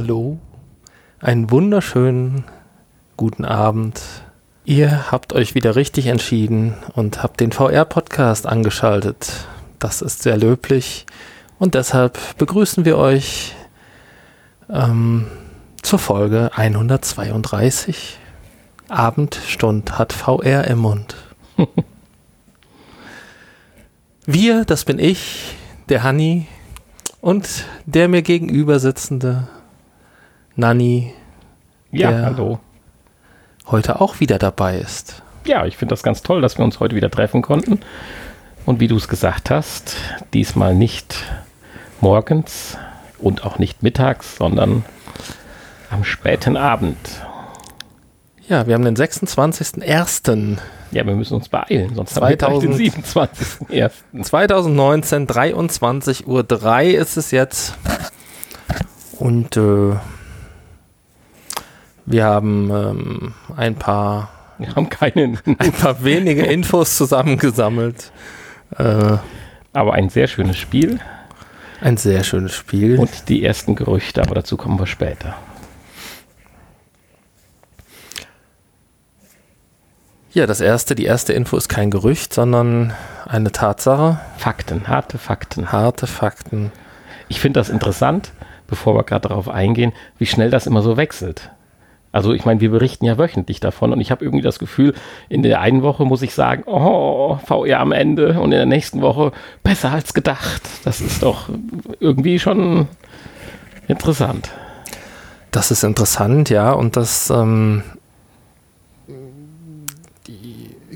hallo. Einen wunderschönen guten Abend. Ihr habt euch wieder richtig entschieden und habt den VR-Podcast angeschaltet. Das ist sehr löblich und deshalb begrüßen wir euch ähm, zur Folge 132. Abendstund hat VR im Mund. wir, das bin ich, der Hanni und der mir gegenüber sitzende Nanni. Ja, hallo. Heute auch wieder dabei ist. Ja, ich finde das ganz toll, dass wir uns heute wieder treffen konnten. Und wie du es gesagt hast, diesmal nicht morgens und auch nicht mittags, sondern am späten Abend. Ja, wir haben den 26.01. Ja, wir müssen uns beeilen, sonst 2000, haben wir den 27.01. 2019, 23.03 Uhr ist es jetzt. Und äh, wir haben ähm, ein paar wir haben keinen. ein paar wenige Infos zusammengesammelt. Äh, aber ein sehr schönes Spiel. Ein sehr schönes Spiel. Und die ersten Gerüchte, aber dazu kommen wir später. Ja, das erste, die erste Info ist kein Gerücht, sondern eine Tatsache. Fakten, harte Fakten. Harte Fakten. Ich finde das interessant, bevor wir gerade darauf eingehen, wie schnell das immer so wechselt. Also ich meine, wir berichten ja wöchentlich davon und ich habe irgendwie das Gefühl, in der einen Woche muss ich sagen, oh, VR am Ende und in der nächsten Woche besser als gedacht. Das ist doch irgendwie schon interessant. Das ist interessant, ja, und das ähm,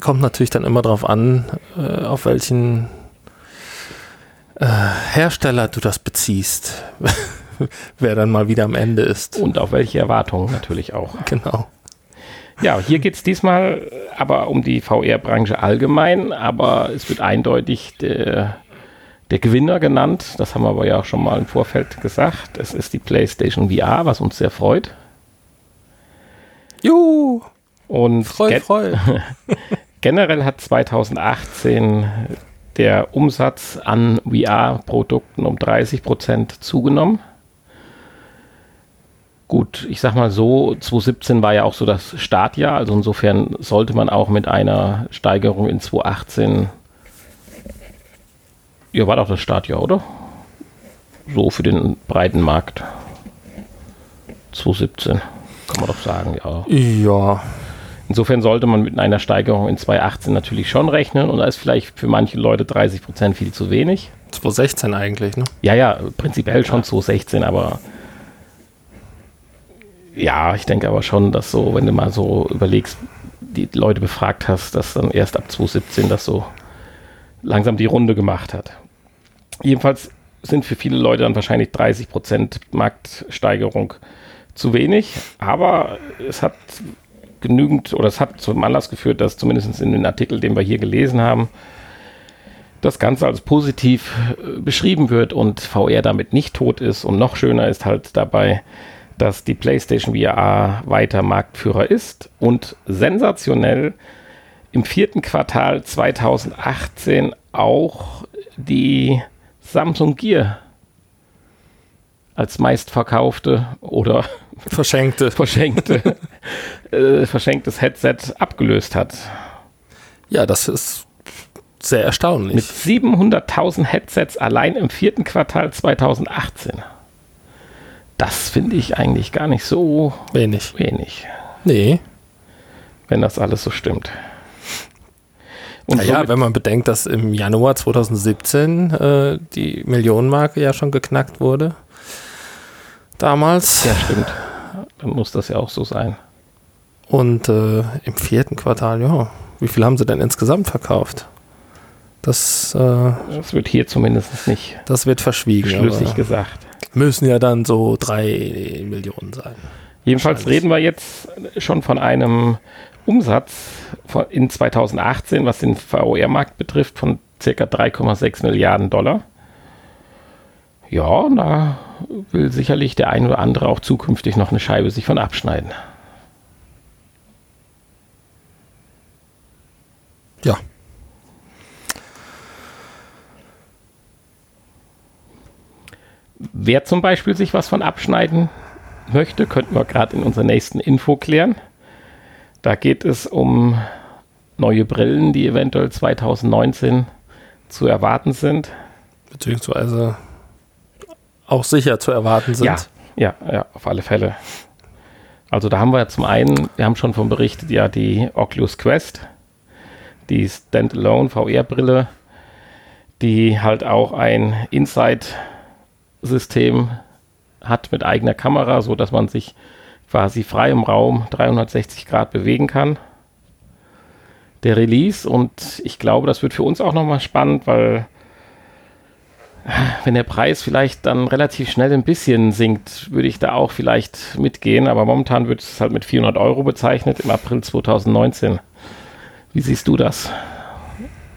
kommt natürlich dann immer darauf an, äh, auf welchen äh, Hersteller du das beziehst. Wer dann mal wieder am Ende ist. Und auf welche Erwartungen natürlich auch. Genau. Ja, hier geht es diesmal aber um die VR-Branche allgemein, aber es wird eindeutig der, der Gewinner genannt. Das haben wir aber ja auch schon mal im Vorfeld gesagt. Es ist die PlayStation VR, was uns sehr freut. Juhu! Und freu, freu. Generell hat 2018 der Umsatz an VR-Produkten um 30 Prozent zugenommen. Gut, ich sag mal so, 2017 war ja auch so das Startjahr, also insofern sollte man auch mit einer Steigerung in 2018, ja, war doch das Startjahr, oder? So für den breiten Markt. 2017, kann man doch sagen, ja. Ja, Insofern sollte man mit einer Steigerung in 2018 natürlich schon rechnen und da ist vielleicht für manche Leute 30 Prozent viel zu wenig. 2016 eigentlich, ne? Ja, ja, prinzipiell schon 2016, aber ja, ich denke aber schon, dass so, wenn du mal so überlegst, die Leute befragt hast, dass dann erst ab 2017 das so langsam die Runde gemacht hat. Jedenfalls sind für viele Leute dann wahrscheinlich 30 Prozent Marktsteigerung zu wenig, aber es hat genügend, oder es hat zum Anlass geführt, dass zumindest in den Artikel, den wir hier gelesen haben, das Ganze als positiv äh, beschrieben wird und VR damit nicht tot ist. Und noch schöner ist halt dabei, dass die PlayStation VR weiter Marktführer ist und sensationell im vierten Quartal 2018 auch die Samsung Gear als meistverkaufte oder verschenkte, verschenkte, äh, verschenktes Headset abgelöst hat. Ja, das ist sehr erstaunlich. Mit 700.000 Headsets allein im vierten Quartal 2018. Das finde ich eigentlich gar nicht so wenig. wenig. Nee. Wenn das alles so stimmt. Und naja, wenn man bedenkt, dass im Januar 2017 äh, die Millionenmarke ja schon geknackt wurde damals. Ja, stimmt. Dann muss das ja auch so sein. Und äh, im vierten Quartal, ja, wie viel haben sie denn insgesamt verkauft? Das, äh, das wird hier zumindest nicht. Das wird verschwiegen. Schlüssig gesagt. Müssen ja dann so drei Millionen sein. Jedenfalls reden wir jetzt schon von einem Umsatz in 2018, was den VR-Markt betrifft, von circa 3,6 Milliarden Dollar. Ja, da will sicherlich der ein oder andere auch zukünftig noch eine Scheibe sich von abschneiden. Ja. Wer zum Beispiel sich was von abschneiden möchte, könnten wir gerade in unserer nächsten Info klären. Da geht es um neue Brillen, die eventuell 2019 zu erwarten sind. Beziehungsweise auch sicher zu erwarten sind. Ja, ja, ja, auf alle Fälle. Also da haben wir zum einen, wir haben schon von berichtet, ja die Oculus Quest, die Standalone VR-Brille, die halt auch ein Inside-System hat mit eigener Kamera, so dass man sich quasi frei im Raum 360 Grad bewegen kann. Der Release und ich glaube, das wird für uns auch nochmal spannend, weil wenn der Preis vielleicht dann relativ schnell ein bisschen sinkt, würde ich da auch vielleicht mitgehen. Aber momentan wird es halt mit 400 Euro bezeichnet im April 2019. Wie siehst du das?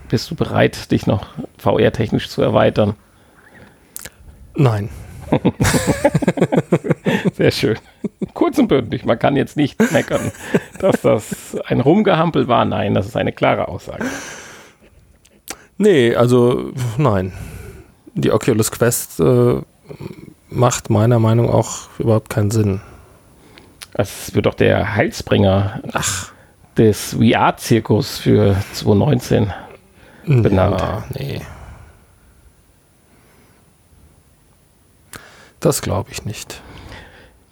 Bist du bereit, dich noch VR-technisch zu erweitern? Nein. Sehr schön. Kurz und bündig. Man kann jetzt nicht meckern, dass das ein Rumgehampel war. Nein, das ist eine klare Aussage. Nee, also nein die Oculus Quest äh, macht meiner Meinung nach auch überhaupt keinen Sinn. Das wird doch der Heilsbringer Ach. des VR-Zirkus für 2019 benannt. Ja, nee. Das glaube ich nicht.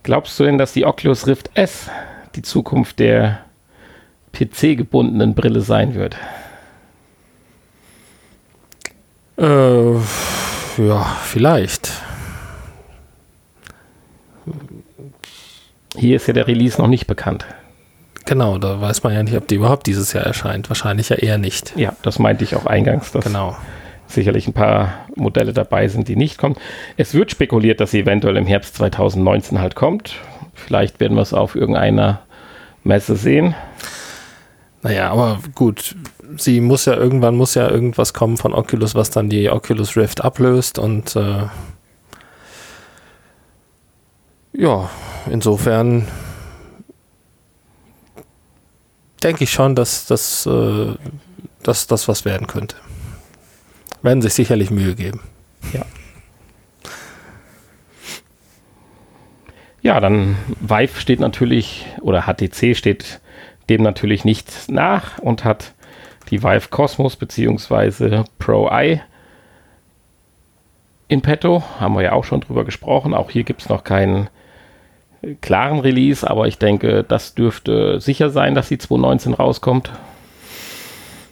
Glaubst du denn, dass die Oculus Rift S die Zukunft der PC-gebundenen Brille sein wird? Äh ja, vielleicht. Hier ist ja der Release noch nicht bekannt. Genau, da weiß man ja nicht, ob die überhaupt dieses Jahr erscheint. Wahrscheinlich ja eher nicht. Ja, das meinte ich auch eingangs, dass genau. Sicherlich ein paar Modelle dabei sind, die nicht kommen. Es wird spekuliert, dass sie eventuell im Herbst 2019 halt kommt. Vielleicht werden wir es auf irgendeiner Messe sehen. Naja, aber gut, sie muss ja irgendwann muss ja irgendwas kommen von Oculus, was dann die Oculus Rift ablöst und äh, ja, insofern denke ich schon, dass, dass, äh, dass das was werden könnte. Werden sich sicherlich Mühe geben. Ja. Ja, dann Vive steht natürlich, oder HTC steht dem natürlich nicht nach und hat die Vive Cosmos bzw. Pro Eye in petto. Haben wir ja auch schon drüber gesprochen. Auch hier gibt es noch keinen klaren Release, aber ich denke, das dürfte sicher sein, dass die 2019 rauskommt.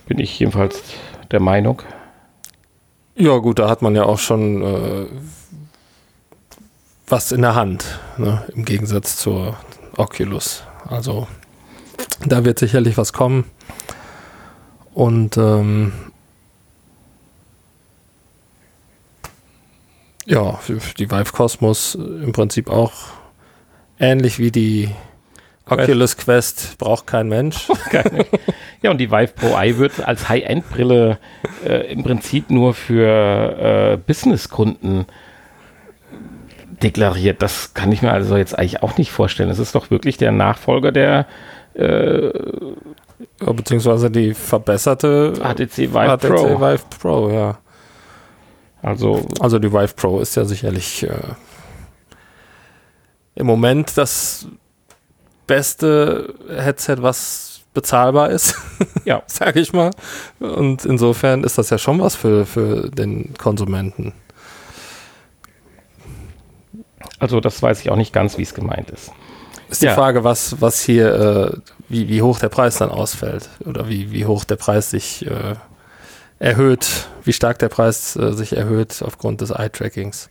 Bin ich jedenfalls der Meinung. Ja, gut, da hat man ja auch schon äh, was in der Hand, ne? im Gegensatz zur Oculus. Also da wird sicherlich was kommen. Und ähm, ja, die Vive Cosmos im Prinzip auch ähnlich wie die Oculus Quest braucht kein Mensch. ja, und die Vive Pro Eye wird als High-End-Brille äh, im Prinzip nur für äh, Business-Kunden deklariert. Das kann ich mir also jetzt eigentlich auch nicht vorstellen. Es ist doch wirklich der Nachfolger der äh, beziehungsweise die verbesserte HTC Vive HTC Pro. Vive Pro, ja. Also, also die Vive Pro ist ja sicherlich äh, im Moment das beste Headset, was bezahlbar ist. ja. Sag ich mal. Und insofern ist das ja schon was für, für den Konsumenten. Also das weiß ich auch nicht ganz, wie es gemeint ist. Ist die ja. Frage, was, was hier, äh, wie, wie hoch der Preis dann ausfällt oder wie, wie hoch der Preis sich äh, erhöht, wie stark der Preis äh, sich erhöht aufgrund des Eye-Trackings.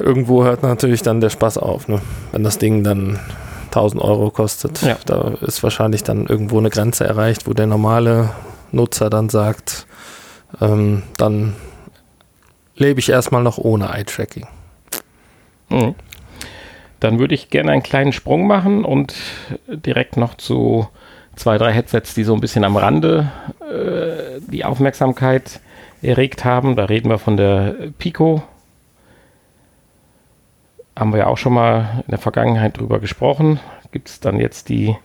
Irgendwo hört natürlich dann der Spaß auf, ne? wenn das Ding dann 1000 Euro kostet. Ja. Da ist wahrscheinlich dann irgendwo eine Grenze erreicht, wo der normale Nutzer dann sagt, ähm, dann lebe ich erstmal noch ohne Eye-Tracking. Mhm. Dann würde ich gerne einen kleinen Sprung machen und direkt noch zu zwei, drei Headsets, die so ein bisschen am Rande äh, die Aufmerksamkeit erregt haben. Da reden wir von der Pico. Haben wir ja auch schon mal in der Vergangenheit drüber gesprochen. Gibt es dann jetzt die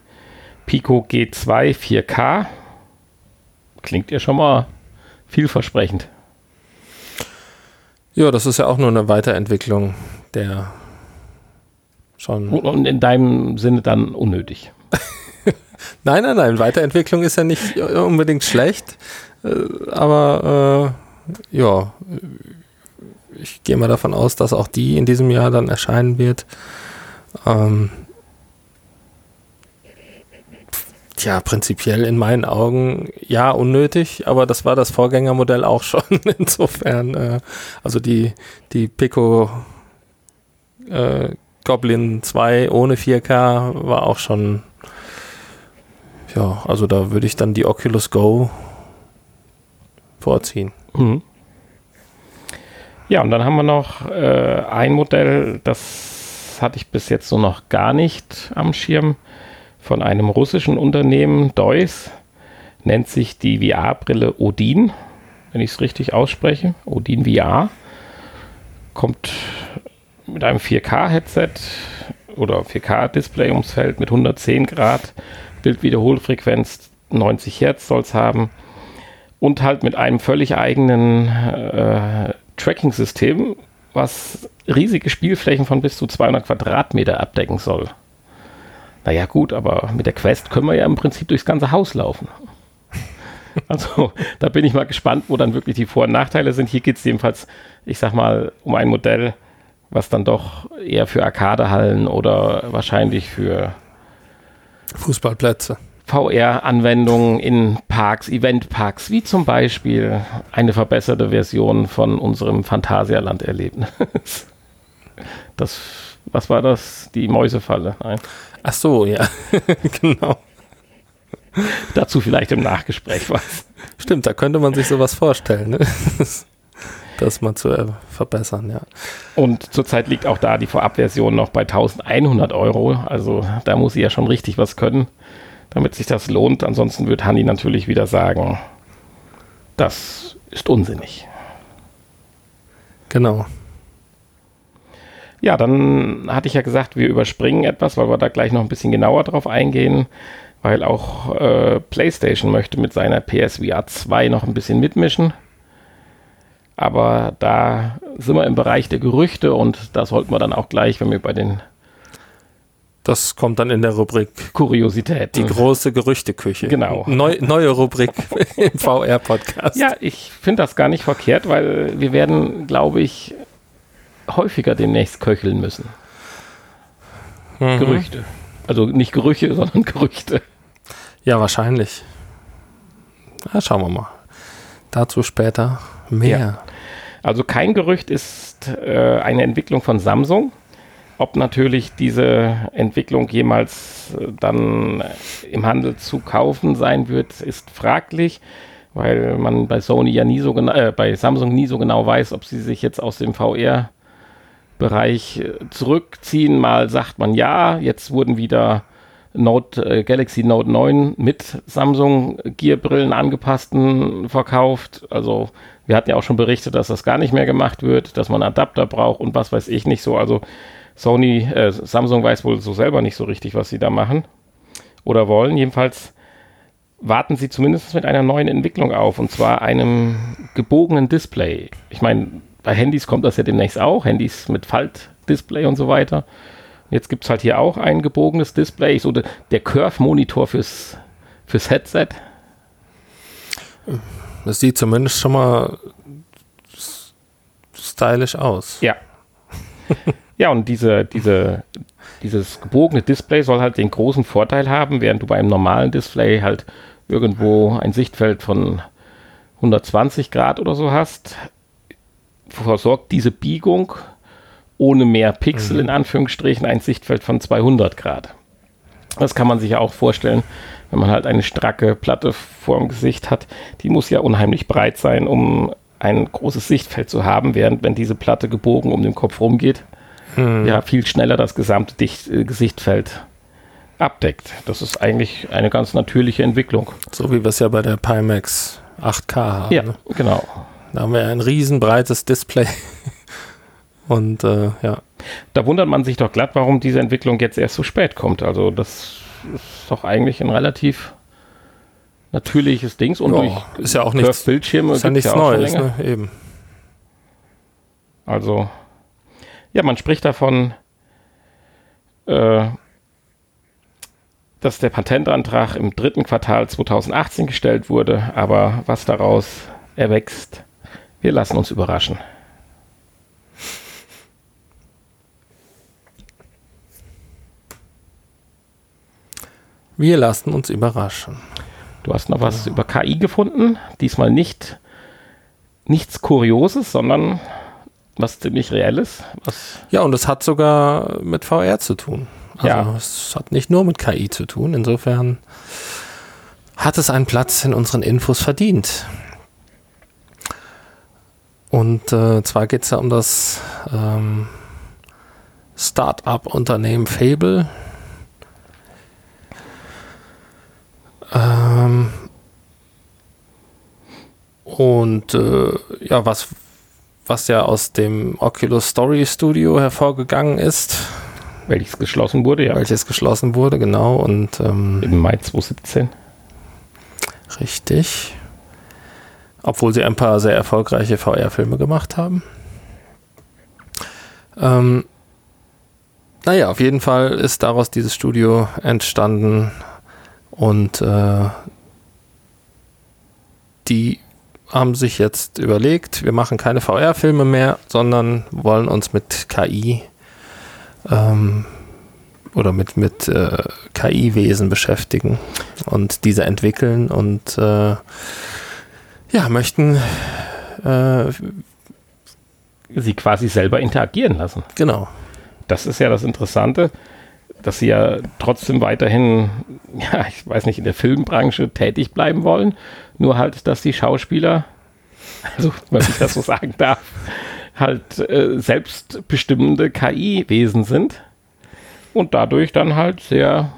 Pico G2 4K. Klingt ja schon mal vielversprechend. Ja, das ist ja auch nur eine Weiterentwicklung der schon. Und in deinem Sinne dann unnötig. nein, nein, nein. Weiterentwicklung ist ja nicht unbedingt schlecht. Äh, aber äh, ja, ich gehe mal davon aus, dass auch die in diesem Jahr dann erscheinen wird. Ähm, Tja, prinzipiell in meinen Augen ja unnötig, aber das war das Vorgängermodell auch schon. Insofern, äh, also die, die Pico äh, Goblin 2 ohne 4K war auch schon, ja, also da würde ich dann die Oculus Go vorziehen. Mhm. Ja, und dann haben wir noch äh, ein Modell, das hatte ich bis jetzt so noch gar nicht am Schirm von einem russischen Unternehmen, Deus, nennt sich die VR-Brille Odin, wenn ich es richtig ausspreche. Odin VR. Kommt mit einem 4K-Headset oder 4K-Display ums Feld mit 110 Grad, Bildwiederholfrequenz 90 Hertz soll es haben und halt mit einem völlig eigenen äh, Tracking-System, was riesige Spielflächen von bis zu 200 Quadratmeter abdecken soll. Naja, gut, aber mit der Quest können wir ja im Prinzip durchs ganze Haus laufen. Also, da bin ich mal gespannt, wo dann wirklich die Vor- und Nachteile sind. Hier geht es jedenfalls, ich sag mal, um ein Modell, was dann doch eher für Arcadehallen oder wahrscheinlich für Fußballplätze. VR-Anwendungen in Parks, Eventparks, wie zum Beispiel eine verbesserte Version von unserem Phantasialand-Erlebnis. Das, was war das? Die Mäusefalle? Nein. Ach so, ja, genau. Dazu vielleicht im Nachgespräch was. Stimmt, da könnte man sich sowas vorstellen, ne? das mal zu äh, verbessern, ja. Und zurzeit liegt auch da die Vorabversion noch bei 1100 Euro. Also da muss sie ja schon richtig was können, damit sich das lohnt. Ansonsten wird Hanni natürlich wieder sagen, das ist unsinnig. Genau. Ja, dann hatte ich ja gesagt, wir überspringen etwas, weil wir da gleich noch ein bisschen genauer drauf eingehen, weil auch äh, PlayStation möchte mit seiner PSVR 2 noch ein bisschen mitmischen. Aber da sind wir im Bereich der Gerüchte und da sollten wir dann auch gleich, wenn wir bei den das kommt dann in der Rubrik Kuriosität. Die große Gerüchteküche. Genau. Neu, neue Rubrik im VR-Podcast. Ja, ich finde das gar nicht verkehrt, weil wir werden, glaube ich, häufiger demnächst köcheln müssen. Mhm. Gerüchte. Also nicht Gerüche, sondern Gerüchte. Ja, wahrscheinlich. Na, schauen wir mal. Dazu später mehr. Ja. Also kein Gerücht ist äh, eine Entwicklung von Samsung. Ob natürlich diese Entwicklung jemals äh, dann im Handel zu kaufen sein wird, ist fraglich, weil man bei Sony ja nie so genau, äh, bei Samsung nie so genau weiß, ob sie sich jetzt aus dem VR Bereich äh, zurückziehen. Mal sagt man ja, jetzt wurden wieder Note, äh, Galaxy Note 9 mit Samsung Gear Brillen angepassten verkauft. Also wir hatten ja auch schon berichtet, dass das gar nicht mehr gemacht wird, dass man Adapter braucht und was weiß ich nicht so. Also Sony, äh, Samsung weiß wohl so selber nicht so richtig, was sie da machen oder wollen. Jedenfalls warten sie zumindest mit einer neuen Entwicklung auf und zwar einem gebogenen Display. Ich meine, bei Handys kommt das ja demnächst auch, Handys mit Faltdisplay und so weiter. Jetzt gibt es halt hier auch ein gebogenes Display, so de, der Curve-Monitor fürs, fürs Headset. Das sieht zumindest schon mal stylisch aus. Ja. ja, und diese, diese, dieses gebogene Display soll halt den großen Vorteil haben, während du bei einem normalen Display halt irgendwo ein Sichtfeld von 120 Grad oder so hast, versorgt diese Biegung ohne mehr Pixel mhm. in Anführungsstrichen ein Sichtfeld von 200 Grad. Das kann man sich ja auch vorstellen, wenn man halt eine stracke Platte vor dem Gesicht hat. Die muss ja unheimlich breit sein, um ein großes Sichtfeld zu haben, während wenn diese Platte gebogen um den Kopf rumgeht, mhm. ja viel schneller das gesamte Dicht äh, Gesichtfeld abdeckt. Das ist eigentlich eine ganz natürliche Entwicklung. So wie wir es ja bei der Pimax 8K haben. Ja, ne? genau. Da haben wir ein riesenbreites Display. Und äh, ja. Da wundert man sich doch glatt, warum diese Entwicklung jetzt erst so spät kommt. Also das ist doch eigentlich ein relativ natürliches Ding. Und durch ist ja auch nichts, Bildschirme ist ja nichts ja Neues, ne? eben. Also, ja, man spricht davon, äh, dass der Patentantrag im dritten Quartal 2018 gestellt wurde, aber was daraus erwächst, wir lassen uns überraschen. Wir lassen uns überraschen. Du hast noch was ja. über KI gefunden. Diesmal nicht nichts Kurioses, sondern was ziemlich Reelles. Was ja, und es hat sogar mit VR zu tun. Also ja. es hat nicht nur mit KI zu tun. Insofern hat es einen Platz in unseren Infos verdient. Und äh, zwar geht es ja um das ähm, Start-up-Unternehmen Fable. Ähm, und äh, ja, was, was ja aus dem Oculus Story Studio hervorgegangen ist. Welches geschlossen wurde, ja. Welches geschlossen wurde, genau. Und, ähm, Im Mai 2017. Richtig. Obwohl sie ein paar sehr erfolgreiche VR-Filme gemacht haben. Ähm, naja, auf jeden Fall ist daraus dieses Studio entstanden und äh, die haben sich jetzt überlegt, wir machen keine VR-Filme mehr, sondern wollen uns mit KI ähm, oder mit, mit äh, KI-Wesen beschäftigen und diese entwickeln und äh, ja, möchten äh, sie quasi selber interagieren lassen. Genau. Das ist ja das Interessante dass sie ja trotzdem weiterhin, ja, ich weiß nicht, in der Filmbranche tätig bleiben wollen. Nur halt, dass die Schauspieler, also wenn ich das so sagen darf, halt äh, selbstbestimmende KI-Wesen sind und dadurch dann halt sehr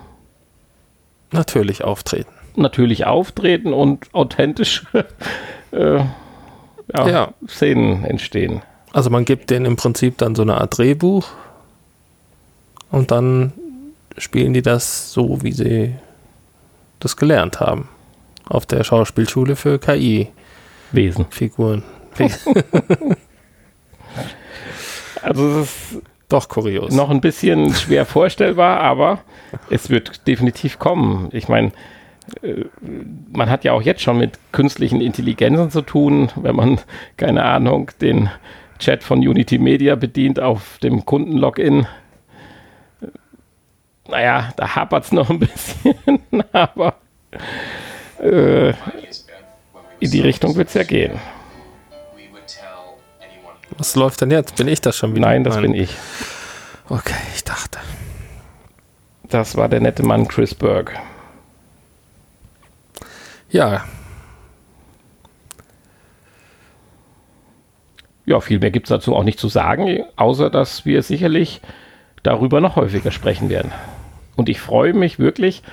natürlich auftreten. Natürlich auftreten und authentisch äh, ja, ja. Szenen entstehen. Also man gibt denen im Prinzip dann so eine Art Drehbuch und dann spielen die das so, wie sie das gelernt haben. Auf der Schauspielschule für KI-Wesen. Figuren. also es ist doch kurios. Noch ein bisschen schwer vorstellbar, aber es wird definitiv kommen. Ich meine, äh, man hat ja auch jetzt schon mit künstlichen Intelligenzen zu tun, wenn man, keine Ahnung, den Chat von Unity Media bedient auf dem Kundenlogin naja, da hapert es noch ein bisschen, aber äh, in die Richtung wird es ja gehen. Was läuft denn jetzt? Bin ich das schon wieder? Nein, das Nein. bin ich. Okay, ich dachte. Das war der nette Mann Chris Berg. Ja. Ja, viel mehr gibt es dazu auch nicht zu sagen, außer dass wir sicherlich darüber noch häufiger sprechen werden. Und ich freue mich wirklich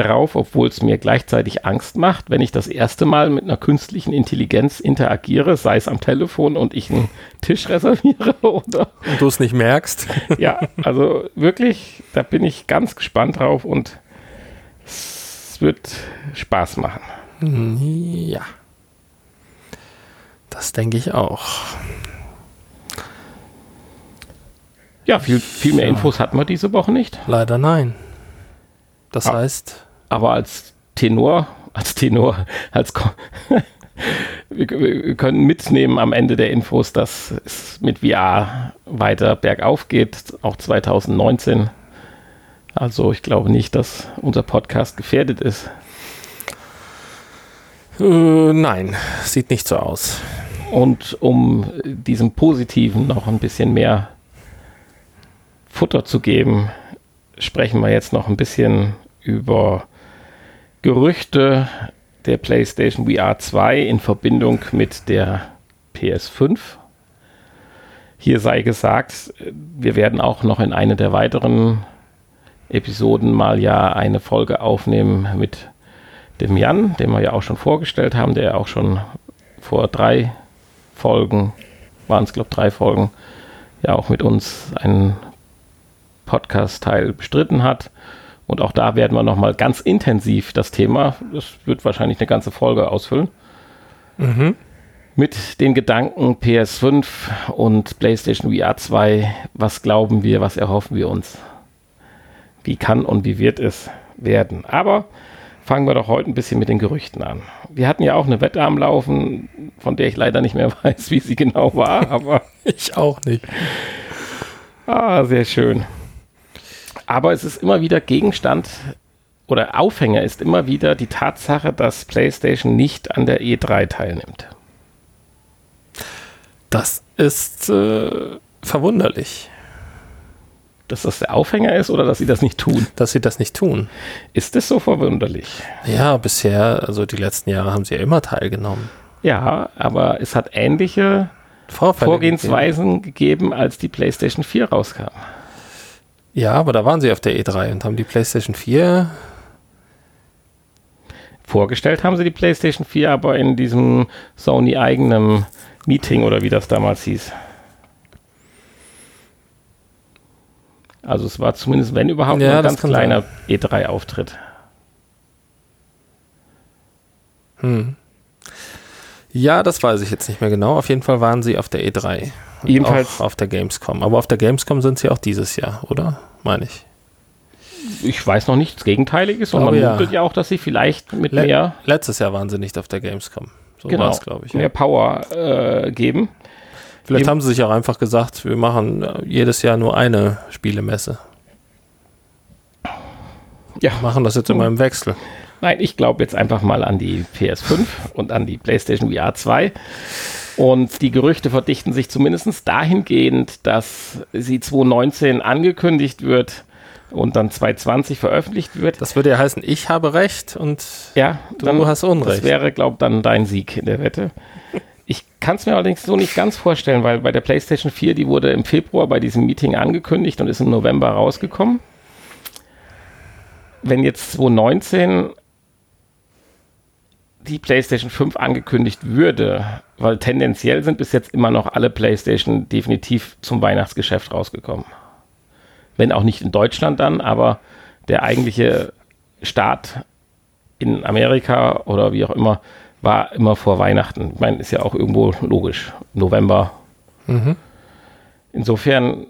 darauf, obwohl es mir gleichzeitig Angst macht, wenn ich das erste Mal mit einer künstlichen Intelligenz interagiere, sei es am Telefon und ich einen Tisch reserviere oder. Und du es nicht merkst. ja, also wirklich, da bin ich ganz gespannt drauf und es wird Spaß machen. Ja. Das denke ich auch. Ja, viel, viel mehr Infos hatten wir diese Woche nicht. Leider nein. Das aber, heißt. Aber als Tenor, als Tenor, als wir, wir, können mitnehmen am Ende der Infos, dass es mit VR weiter bergauf geht, auch 2019. Also ich glaube nicht, dass unser Podcast gefährdet ist. Äh, nein, sieht nicht so aus. Und um diesem Positiven noch ein bisschen mehr Futter zu geben, sprechen wir jetzt noch ein bisschen über Gerüchte der PlayStation VR 2 in Verbindung mit der PS5. Hier sei gesagt, wir werden auch noch in einer der weiteren Episoden mal ja eine Folge aufnehmen mit dem Jan, den wir ja auch schon vorgestellt haben, der auch schon vor drei Folgen, waren es glaube drei Folgen, ja auch mit uns einen Podcast-Teil bestritten hat. Und auch da werden wir nochmal ganz intensiv das Thema, das wird wahrscheinlich eine ganze Folge ausfüllen, mhm. mit den Gedanken PS5 und PlayStation VR 2, was glauben wir, was erhoffen wir uns? Wie kann und wie wird es werden? Aber fangen wir doch heute ein bisschen mit den Gerüchten an. Wir hatten ja auch eine Wette am Laufen, von der ich leider nicht mehr weiß, wie sie genau war, aber ich auch nicht. Ah, sehr schön. Aber es ist immer wieder Gegenstand oder Aufhänger ist immer wieder die Tatsache, dass PlayStation nicht an der E3 teilnimmt. Das ist äh, verwunderlich. Dass das der Aufhänger ist oder dass sie das nicht tun? Dass sie das nicht tun. Ist das so verwunderlich? Ja, bisher, also die letzten Jahre haben sie ja immer teilgenommen. Ja, aber es hat ähnliche Vorfälle Vorgehensweisen gegeben. gegeben, als die PlayStation 4 rauskam. Ja, aber da waren sie auf der E3 und haben die PlayStation 4 vorgestellt haben sie die PlayStation 4, aber in diesem Sony eigenen Meeting oder wie das damals hieß. Also es war zumindest, wenn überhaupt, ja, ein ganz kleiner E3-Auftritt. Hm. Ja, das weiß ich jetzt nicht mehr genau. Auf jeden Fall waren sie auf der E3. Ebenfalls auf der Gamescom. Aber auf der Gamescom sind sie auch dieses Jahr, oder? Meine ich. Ich weiß noch nichts Gegenteiliges und man ja. munkelt ja auch, dass sie vielleicht mit Le mehr. Letztes Jahr waren sie nicht auf der Gamescom. So genau, glaube ich. Mehr Power äh, geben. Vielleicht Eben. haben sie sich auch einfach gesagt, wir machen äh, jedes Jahr nur eine Spielemesse. Ja. Machen das jetzt immer im Wechsel. Nein, ich glaube jetzt einfach mal an die PS5 und an die PlayStation VR 2. Und die Gerüchte verdichten sich zumindest dahingehend, dass sie 2019 angekündigt wird und dann 2020 veröffentlicht wird. Das würde ja heißen, ich habe recht und ja, du hast Unrecht. Das wäre, glaube ich, dann dein Sieg in der Wette. Ich kann es mir allerdings so nicht ganz vorstellen, weil bei der PlayStation 4, die wurde im Februar bei diesem Meeting angekündigt und ist im November rausgekommen. Wenn jetzt 2019 die PlayStation 5 angekündigt würde, weil tendenziell sind bis jetzt immer noch alle PlayStation definitiv zum Weihnachtsgeschäft rausgekommen wenn auch nicht in Deutschland dann, aber der eigentliche Start in Amerika oder wie auch immer war immer vor Weihnachten. Ich meine, ist ja auch irgendwo logisch. November. Mhm. Insofern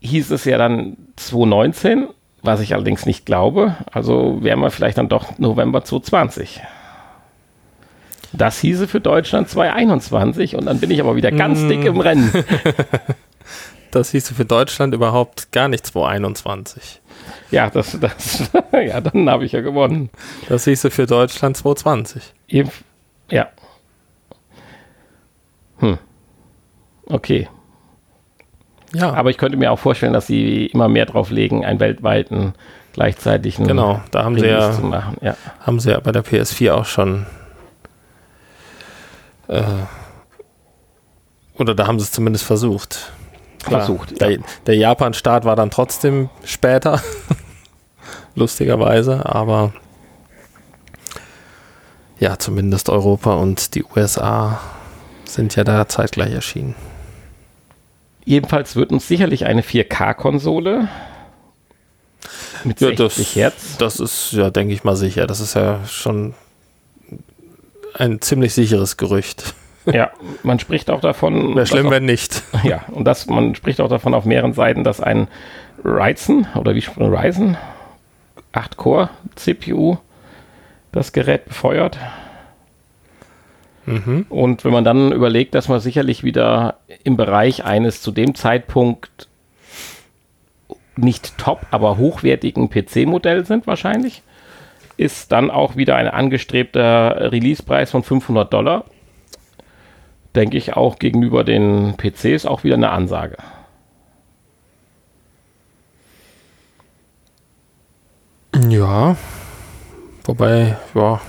hieß es ja dann 2019, was ich allerdings nicht glaube. Also wären wir vielleicht dann doch November 2020. Das hieße für Deutschland 2021 und dann bin ich aber wieder ganz mm. dick im Rennen. Das hieße für Deutschland überhaupt gar nicht 221. Ja, das, das, ja, dann habe ich ja gewonnen. Das hieße für Deutschland 220. Ja. Hm. Okay. Ja. Aber ich könnte mir auch vorstellen, dass sie immer mehr drauf legen, einen weltweiten gleichzeitigen Genau, da haben Release sie ja, zu machen. ja, haben sie ja bei der PS4 auch schon äh, oder da haben sie es zumindest versucht versucht. Der, der Japan-Start war dann trotzdem später, lustigerweise, aber ja, zumindest Europa und die USA sind ja da zeitgleich erschienen. Jedenfalls wird uns sicherlich eine 4K-Konsole mit ja, 60 das, Hertz. Das ist ja, denke ich mal, sicher. Das ist ja schon ein ziemlich sicheres Gerücht. Ja, man spricht auch davon. Wäre schlimm, wenn nicht. Ja, und das, man spricht auch davon auf mehreren Seiten, dass ein Ryzen oder wie Ryzen 8-Core CPU das Gerät befeuert. Mhm. Und wenn man dann überlegt, dass man sicherlich wieder im Bereich eines zu dem Zeitpunkt nicht top, aber hochwertigen PC-Modell sind wahrscheinlich, ist dann auch wieder ein angestrebter Release-Preis von 500 Dollar denke ich, auch gegenüber den PCs auch wieder eine Ansage. Ja, wobei, ja,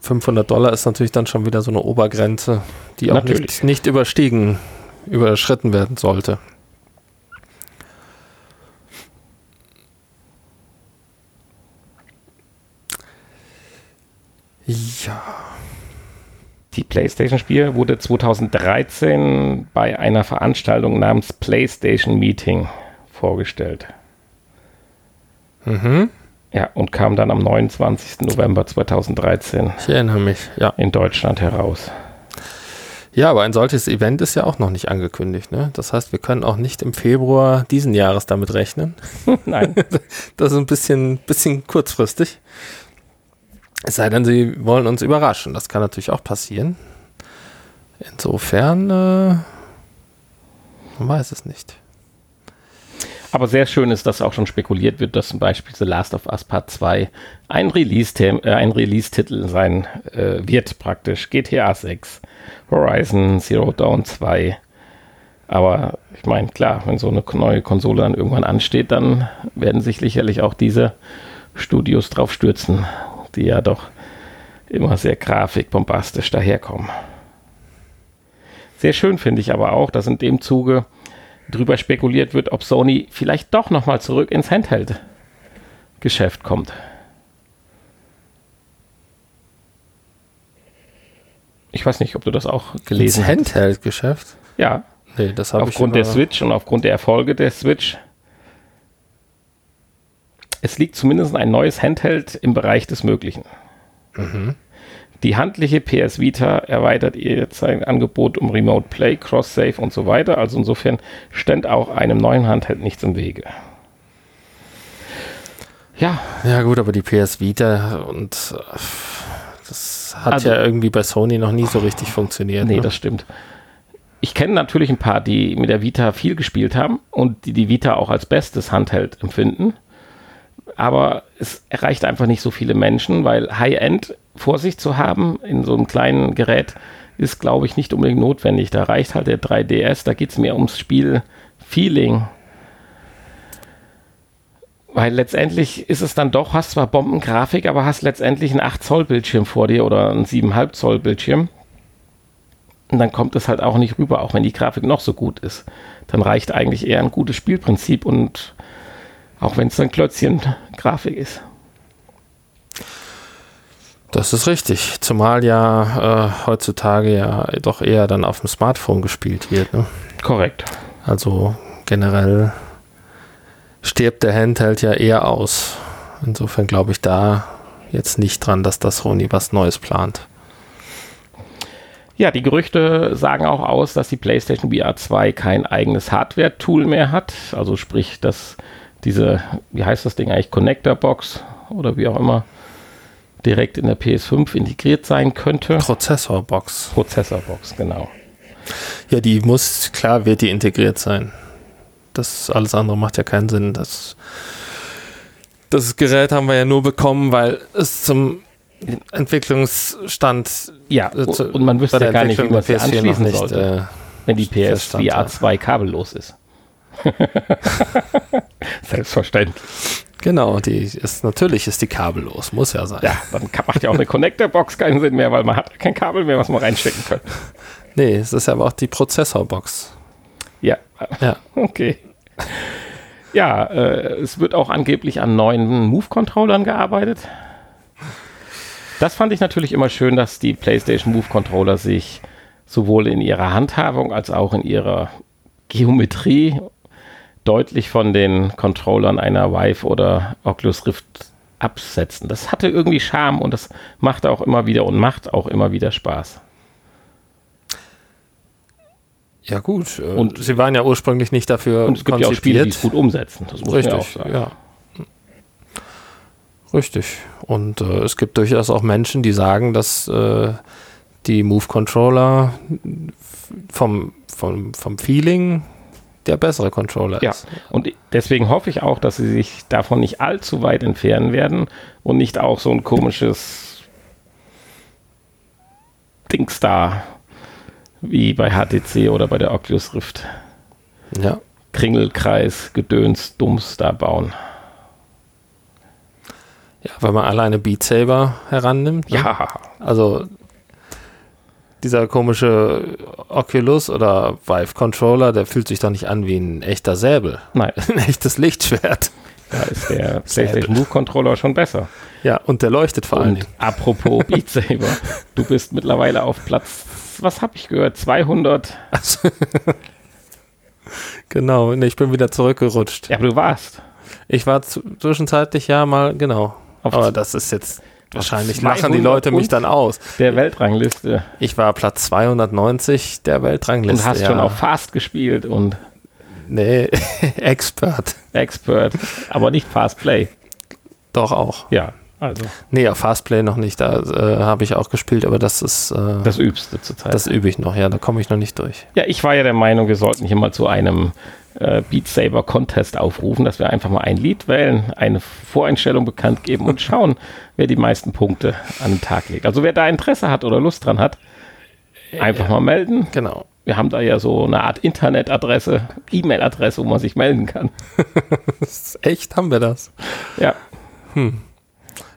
500 Dollar ist natürlich dann schon wieder so eine Obergrenze, die auch nicht, nicht überstiegen, überschritten werden sollte. Ja. Die PlayStation-Spiel wurde 2013 bei einer Veranstaltung namens PlayStation Meeting vorgestellt. Mhm. Ja, und kam dann am 29. November 2013 Ich erinnere mich, ja. in Deutschland heraus. Ja, aber ein solches Event ist ja auch noch nicht angekündigt. Ne? Das heißt, wir können auch nicht im Februar diesen Jahres damit rechnen. Nein, Das ist ein bisschen, bisschen kurzfristig. Es sei denn, sie wollen uns überraschen. Das kann natürlich auch passieren. Insofern, äh, man weiß es nicht. aber sehr schön ist, dass auch schon spekuliert wird, dass zum Beispiel The Last of Us Part 2 ein Release-Titel äh, Release sein äh, wird praktisch. GTA 6, Horizon Zero Dawn 2. Aber ich meine, klar, wenn so eine neue Konsole dann irgendwann ansteht, dann werden sich sicherlich auch diese Studios drauf stürzen, die ja doch immer sehr grafikbombastisch daherkommen. Sehr schön finde ich aber auch, dass in dem Zuge drüber spekuliert wird, ob Sony vielleicht doch nochmal zurück ins Handheld-Geschäft kommt. Ich weiß nicht, ob du das auch gelesen Ins hast. Handheld-Geschäft? Ja, Nee, das habe ich aufgrund der Switch und aufgrund der Erfolge der Switch. Es liegt zumindest ein neues Handheld im Bereich des Möglichen. Die handliche PS Vita erweitert jetzt sein Angebot um Remote Play, Cross-Save und so weiter. Also insofern ständ auch einem neuen Handheld nichts im Wege. Ja, Ja gut, aber die PS Vita und äh, das hat Also- ja irgendwie bei Sony noch nie so richtig funktioniert. nee, ne? das stimmt. Ich kenne natürlich ein paar, die mit der Vita viel gespielt haben und die die Vita auch als bestes Handheld empfinden. Aber es erreicht einfach nicht so viele Menschen, weil High-End vor sich zu haben in so einem kleinen Gerät ist, glaube ich, nicht unbedingt notwendig. Da reicht halt der 3DS, da geht es mehr ums Spiel-Feeling. Weil letztendlich ist es dann doch, hast zwar Bombengrafik, aber hast letztendlich einen 8 Zoll Bildschirm vor dir oder einen 7,5 Zoll Bildschirm. Und dann kommt es halt auch nicht rüber, auch wenn die Grafik noch so gut ist. Dann reicht eigentlich eher ein gutes Spielprinzip und auch wenn es dann Klötzchen-Grafik ist. Das ist richtig. Zumal ja äh, heutzutage ja doch eher dann auf dem Smartphone gespielt wird. Ne? Korrekt. Also generell stirbt der Handheld ja eher aus. Insofern glaube ich da jetzt nicht dran, dass das Sony was Neues plant. Ja, die Gerüchte sagen auch aus, dass die PlayStation VR 2 kein eigenes Hardware-Tool mehr hat. Also sprich, dass diese, wie heißt das Ding eigentlich, Connector-Box oder wie auch immer, direkt in der PS5 integriert sein könnte. Prozessorbox. Prozessorbox, genau. Ja, die muss, klar wird die integriert sein. Das alles andere macht ja keinen Sinn. Das, das Gerät haben wir ja nur bekommen, weil es zum Entwicklungsstand Ja, äh, und man wüsste ja gar nicht, wie man sie der PS4 noch anschließen nicht, sollte, äh, wenn die PS VR ja. 2 kabellos ist. Selbstverständlich. Genau, die ist natürlich ist die kabellos, muss ja sein. Ja, dann macht ja auch eine Connector-Box keinen Sinn mehr, weil man hat kein Kabel mehr, was man reinstecken kann. Nee, es ist aber auch die Prozessorbox. Ja, Ja. okay. Ja, äh, es wird auch angeblich an neuen Move-Controllern gearbeitet. Das fand ich natürlich immer schön, dass die PlayStation Move-Controller sich sowohl in ihrer Handhabung als auch in ihrer Geometrie deutlich von den Controllern einer Vive oder Oculus Rift absetzen. Das hatte irgendwie Charme und das machte auch immer wieder und macht auch immer wieder Spaß. Ja, gut. Und Und- sie waren ja ursprünglich nicht dafür Und es gibt ja auch Spiele, die konzipiert. es gut umsetzen. Das muss man ja auch Richtig, sagen. ja. Richtig. Und äh, es gibt durchaus auch Menschen, die sagen, dass äh, die Move-Controller vom, vom, vom Feeling der bessere Controller Ja, ist. und deswegen hoffe ich auch, dass sie sich davon nicht allzu weit entfernen werden und nicht auch so ein komisches Dings da wie bei HTC oder bei der Oculus Rift. Ja. Kringelkreis, Gedöns, Dumms da bauen. ja, wenn man alleine Beat Saber herannimmt. ne? Ja, Also dieser komische Oculus oder Vive Controller, der fühlt sich doch nicht an wie ein echter Säbel. nein, Ein echtes Lichtschwert. da ist der PlayStation Move Controller schon besser. Ja, und der leuchtet vor allen Dingen. apropos Beat Saber, du bist mittlerweile auf Platz, was habe ich gehört, 200. Genau, nee, ich bin wieder zurückgerutscht. Ja, aber du warst. Ich war zwischenzeitlich ja mal, genau. Auf Aber das ist jetzt, wahrscheinlich 200 lachen die Leute mich und dann aus. Der Weltrangliste. Ich war Platz 290 der Und Weltrangliste. hast ja. schon auch Fast gespielt und Nee, Expert. Expert, aber nicht Fast Play. Doch auch. Ja, also Nee, auf Fastplay noch nicht. Da äh, habe ich auch gespielt, aber das ist, äh, das, das übst du zurzeit. übe ich noch. Ja, da komme ich noch nicht durch. Ja, ich war ja der Meinung, wir sollten hier mal zu einem äh, Beat Saber Contest aufrufen, dass wir einfach mal ein Lied wählen, eine Voreinstellung bekannt geben und schauen, wer die meisten Punkte an den Tag legt. Also wer da Interesse hat oder Lust dran hat, einfach mal melden. Genau. Wir haben da ja so eine Art Internetadresse, E-Mail-Adresse, wo man sich melden kann. Das ist echt, haben wir das? Ja,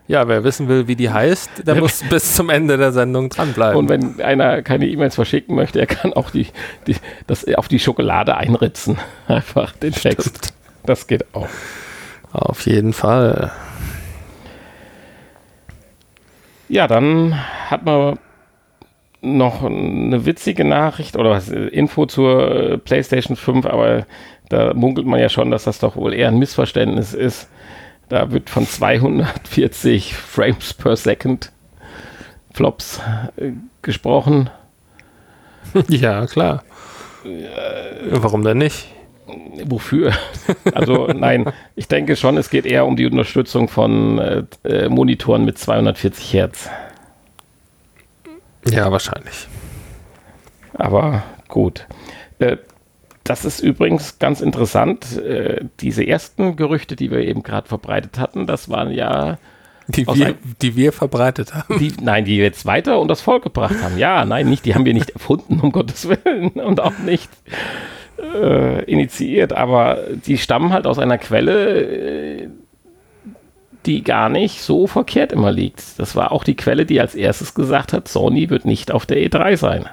Ja, wer wissen will, wie die heißt, der muss bis zum Ende der Sendung dranbleiben. und wenn einer keine E-Mails verschicken möchte, er kann auch die, die, das auf die Schokolade einritzen. Einfach den Text. Das geht auch. Auf jeden Fall. Ja, dann hat man noch eine witzige Nachricht oder was, Info zur äh, PlayStation 5, aber da munkelt man ja schon, dass das doch wohl eher ein Missverständnis ist. Da wird von 240 Frames per Second Flops äh, gesprochen. Ja, klar. Warum denn nicht? Wofür? Also nein, ich denke schon, es geht eher um die Unterstützung von äh, äh, Monitoren mit 240 Hertz. Ja, wahrscheinlich. Aber gut. Äh, das ist übrigens ganz interessant. Äh, diese ersten Gerüchte, die wir eben gerade verbreitet hatten, das waren ja Die wir, ein- die wir verbreitet haben. die, nein, die jetzt weiter und das Volk gebracht haben. Ja, nein, nicht, die haben wir nicht erfunden, um Gottes Willen, und auch nicht äh, initiiert, aber die stammen halt aus einer Quelle, äh, die gar nicht so verkehrt immer liegt. Das war auch die Quelle, die als erstes gesagt hat, Sony wird nicht auf der E3 sein.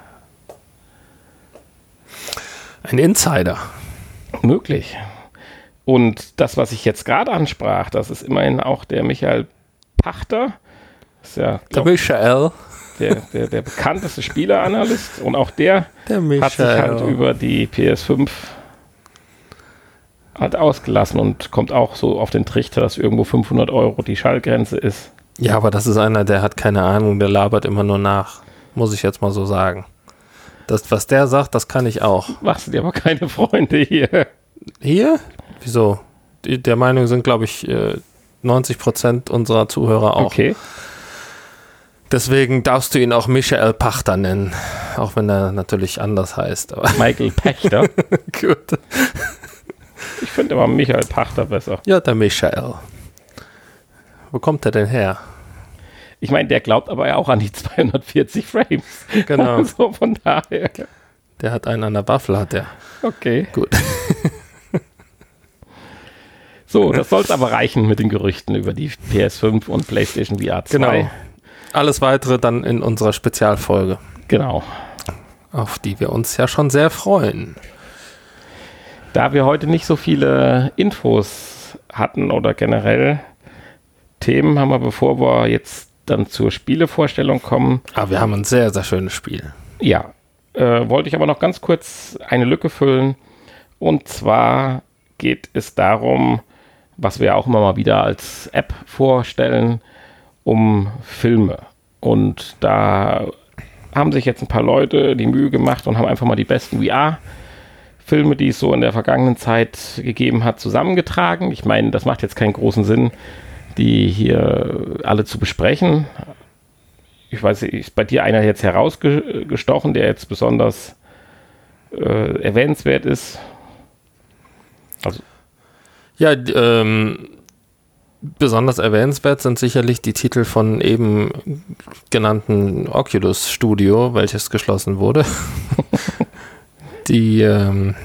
Ein Insider. Möglich. Und das, was ich jetzt gerade ansprach, das ist immerhin auch der Michael Pachter. Das ist ja Der glaub, Michael. der, der, der bekannteste Spieleranalyst. Und auch der Der hat sich halt über die PS5 halt ausgelassen und kommt auch so auf den Trichter, dass irgendwo 500 Euro die Schallgrenze ist. Ja, aber das ist einer, der hat keine Ahnung, der labert immer nur nach. Muss ich jetzt mal so sagen. Das, was der sagt, das kann ich auch. Machst du dir aber keine Freunde hier. Hier? Wieso? Die, der Meinung sind, glaube ich, äh, 90 Prozent unserer Zuhörer auch. Okay. Deswegen darfst du ihn auch Michael Pachter nennen. Auch wenn er natürlich anders heißt. Michael Pächter. gut. Ich finde aber Michael Pachter besser. Ja, der Michael. Wo kommt er denn her? Ich meine, der glaubt aber ja auch an die 240 Frames. Genau. Also von daher. Der hat einen an der Waffel, hat er. Okay. Gut. So, das soll es aber reichen mit den Gerüchten über die PS5 und PlayStation VR 2. Genau. Alles weitere dann in unserer Spezialfolge, Genau. auf die wir uns ja schon sehr freuen. Da wir heute nicht so viele Infos hatten oder generell Themen, haben wir, bevor wir jetzt dann zur Spielevorstellung kommen, Aber wir haben ein sehr, sehr schönes Spiel. ja, äh, wollte ich aber noch ganz kurz eine Lücke füllen. Und zwar geht es darum, was wir auch immer mal wieder als App vorstellen, um Filme. Und da haben sich jetzt ein paar Leute die Mühe gemacht und haben einfach mal die besten VR-Filme, die es so in der vergangenen Zeit gegeben hat, zusammengetragen. Ich meine, das macht jetzt keinen großen Sinn, die hier alle zu besprechen. Ich weiß ist bei dir einer jetzt herausgestochen, der jetzt besonders äh, erwähnenswert ist? Also, Ja, ähm, besonders erwähnenswert sind sicherlich die Titel von eben genannten Oculus Studio, welches geschlossen wurde. die, ähm,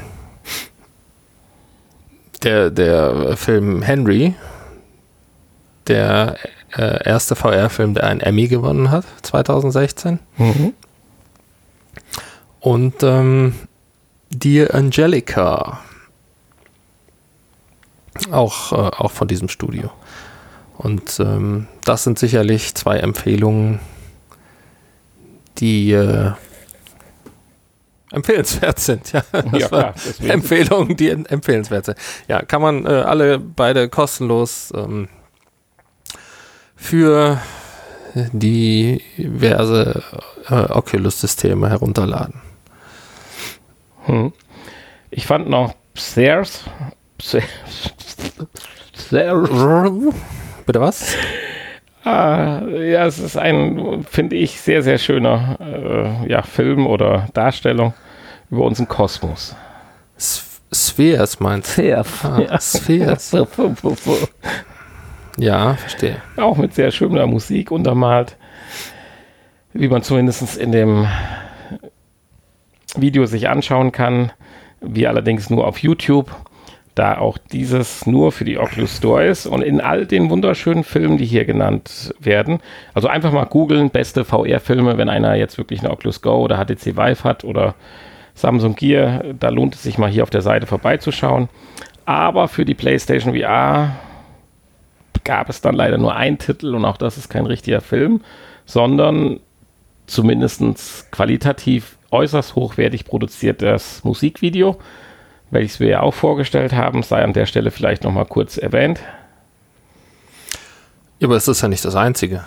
der, der Film Henry, der äh, erste VR-Film, der einen Emmy gewonnen hat, 2016. Und ähm, Dear Angelica, auch, äh, auch von diesem Studio. Und ähm, das sind sicherlich zwei Empfehlungen, die äh, empfehlenswert sind. Ja, Ja, klar. Empfehlungen, die en- empfehlenswert sind. Ja, kann man äh, alle beide kostenlos ähm, für diverse äh, Oculus-Systeme herunterladen. Hm. Ich fand noch Stairs. Bitte was? Ah, ja, es ist ein, finde ich, sehr, sehr schöner äh, ja, Film oder Darstellung über unseren Kosmos. S Spheres meinst du? Ah, Spheres. Ja, verstehe. Auch mit sehr schöner Musik untermalt, wie man zumindest in dem Video sich anschauen kann. Wir allerdings nur auf YouTube, da auch dieses nur für die Oculus Store ist und in all den wunderschönen Filmen, die hier genannt werden. Also einfach mal googeln, beste VR-Filme, wenn einer jetzt wirklich eine Oculus Go oder HTC Vive hat oder Samsung Gear, da lohnt es sich mal hier auf der Seite vorbeizuschauen. Aber für die PlayStation VR gab es dann leider nur einen Titel und auch das ist kein richtiger Film, sondern zumindest qualitativ äußerst hochwertig produziertes Musikvideo, welches wir ja auch vorgestellt haben, sei an der Stelle vielleicht nochmal kurz erwähnt. Ja, aber es ist ja nicht das Einzige.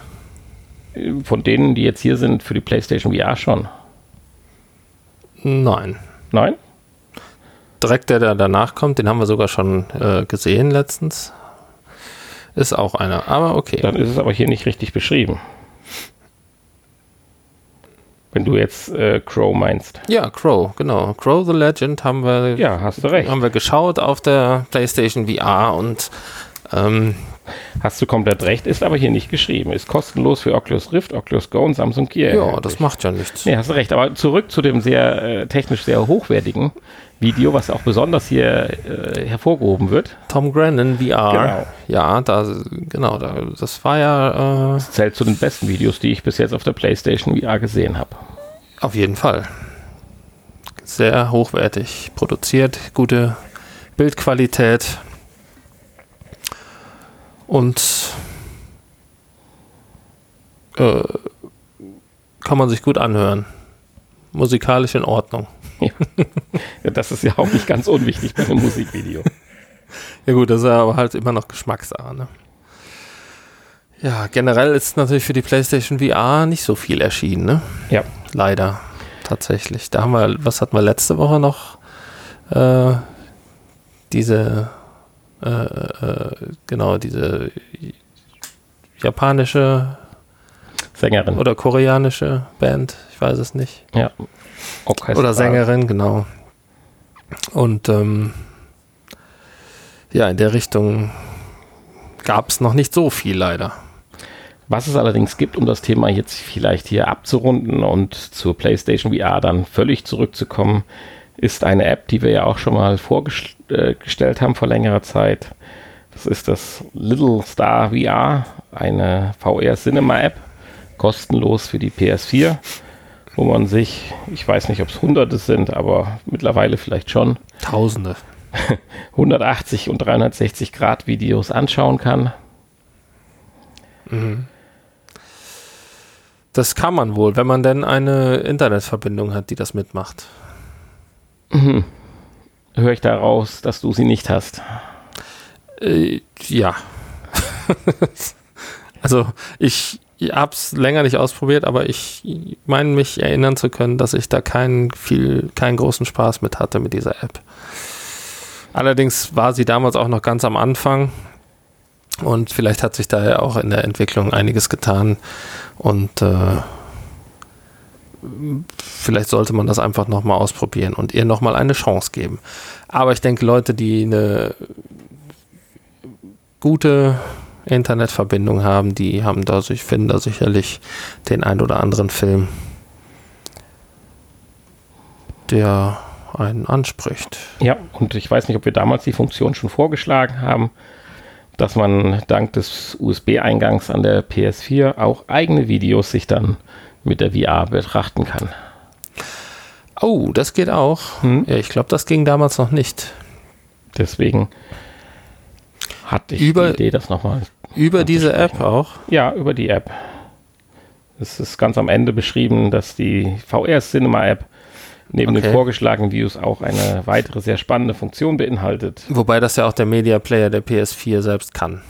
Von denen, die jetzt hier sind, für die PlayStation VR schon. Nein. Nein? Direkt der, der danach kommt, den haben wir sogar schon äh, gesehen letztens. Ist auch einer, aber okay. Dann ist es aber hier nicht richtig beschrieben. Wenn du jetzt äh, Crow meinst. Ja, Crow, genau. Crow the Legend haben wir, Ja, hast du recht. haben wir geschaut auf der PlayStation VR und ähm, Hast du komplett recht, ist aber hier nicht geschrieben. Ist kostenlos für Oculus Rift, Oculus Go und Samsung Gear. ja, erhältlich. das macht ja nichts. Nee, hast du recht. Aber zurück zu dem sehr äh, technisch sehr hochwertigen Video, was auch besonders hier äh, hervorgehoben wird. Tom Grennan VR. Genau. Ja, da, genau, da, das war ja äh, Das zählt zu den besten Videos, die ich bis jetzt auf der PlayStation VR gesehen habe. auf jeden Fall sehr hochwertig produziert, gute Bildqualität und äh, kann man sich gut anhören. Musikalisch in Ordnung. Ja, das ist ja auch nicht ganz unwichtig bei einem Musikvideo. Ja gut, das ist ja aber halt immer noch Geschmackssache. Ne? Ja, generell ist natürlich für die PlayStation VR nicht so viel erschienen, ne? Ja, Leider, tatsächlich. Da haben wir, was hatten wir letzte Woche noch? Äh, diese, äh, äh, genau, diese japanische Sängerin. oder koreanische Band, ich weiß es nicht. ja. Orchester. Oder Sängerin, genau. Und ähm, ja, in der Richtung gab es noch nicht so viel leider. Was es allerdings gibt, um das Thema jetzt vielleicht hier abzurunden und zur PlayStation VR dann völlig zurückzukommen, ist eine App, die wir ja auch schon mal vorgestellt haben vor längerer Zeit. Das ist das Little Star VR, eine VR-Cinema-App, kostenlos für die PS4, wo man sich, ich weiß nicht, ob es Hunderte sind, aber mittlerweile vielleicht schon, Tausende. 180 und 360 Grad Videos anschauen kann. Das kann man wohl, wenn man denn eine Internetverbindung hat, die das mitmacht. Höre ich daraus, dass du sie nicht hast. Äh, ja. also ich habe es länger nicht ausprobiert, aber ich meine mich erinnern zu können, dass ich da keinen viel, keinen großen Spaß mit hatte mit dieser App. Allerdings war sie damals auch noch ganz am Anfang und vielleicht hat sich da ja auch in der Entwicklung einiges getan und äh, vielleicht sollte man das einfach nochmal ausprobieren und ihr nochmal eine Chance geben. Aber ich denke, Leute, die eine gute Internetverbindung haben, die haben da, ich finde da sicherlich den ein oder anderen Film, der einen anspricht. Ja, und ich weiß nicht, ob wir damals die Funktion schon vorgeschlagen haben, dass man dank des USB-Eingangs an der PS4 auch eigene Videos sich dann mit der VR betrachten kann. Oh, das geht auch. Hm. Ja, ich glaube, das ging damals noch nicht. Deswegen hatte ich Über- die Idee, das nochmal. Über diese App auch. Ja, über die App. Es ist ganz am Ende beschrieben, dass die VR Cinema App neben Okay. den vorgeschlagenen Videos auch eine weitere sehr spannende Funktion beinhaltet. Wobei das ja auch der Media Player der PS4 selbst kann.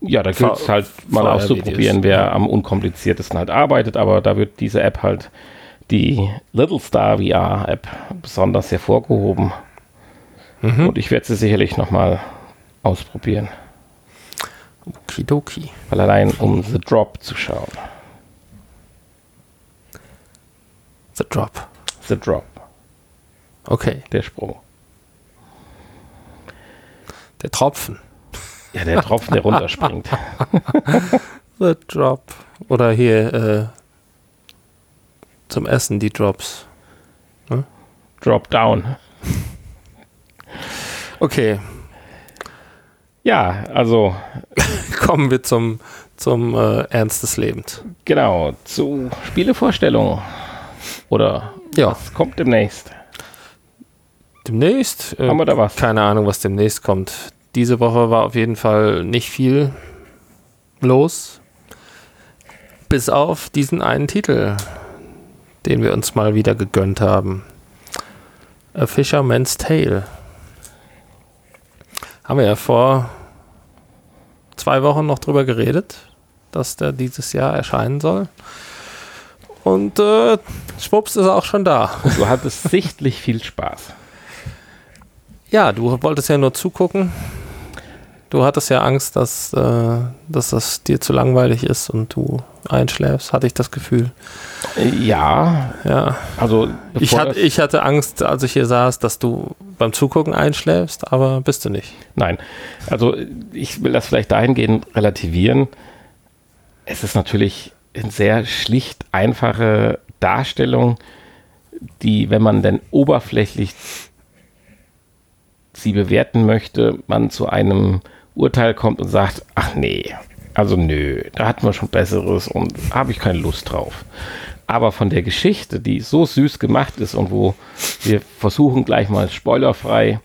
Ja, da gilt es halt mal auszuprobieren, wer am unkompliziertesten halt arbeitet, aber da wird diese App halt, die Little Star VR App, besonders hervorgehoben. Mhm. Und ich werde sie sicherlich nochmal ausprobieren, Okidoki. weil allein um The Drop zu schauen. The Drop. The Drop, Okay. der Sprung. Der Tropfen. Ja, der Tropfen, der runterspringt. The Drop. Oder hier äh, zum Essen die Drops. Drop down. Okay, Ja, also kommen wir zum, zum äh, Ernst des Lebens. genau, zu Spielevorstellungen. Oder Ja, was kommt demnächst? demnächst. Äh, Haben wir da was? Keine Ahnung, was demnächst kommt. Diese Woche war auf jeden Fall nicht viel los. Bis auf diesen einen Titel, den wir uns mal wieder gegönnt haben. A Fisherman's Tale. Haben wir ja vor zwei Wochen noch drüber geredet, dass der dieses Jahr erscheinen soll. Und äh, schwupps ist er auch schon da. Du hattest sichtlich viel Spaß. Ja, du wolltest ja nur zugucken. Du hattest ja Angst, dass, äh, dass das dir zu langweilig ist und du einschläfst, hatte ich das Gefühl. Ja, Ja. also Ich, hat, ich hatte Angst, als ich hier saß, dass du beim Zugucken einschläfst, aber bist du nicht. Nein, also ich will das vielleicht dahingehend relativieren. Es ist natürlich eine sehr schlicht einfache Darstellung, die, wenn man denn oberflächlich sie bewerten möchte, man zu einem Urteil kommt und sagt, ach nee, also nö, da hatten wir schon Besseres und habe ich keine Lust drauf. Aber von der Geschichte, die so süß gemacht ist und wo wir versuchen gleich mal spoilerfrei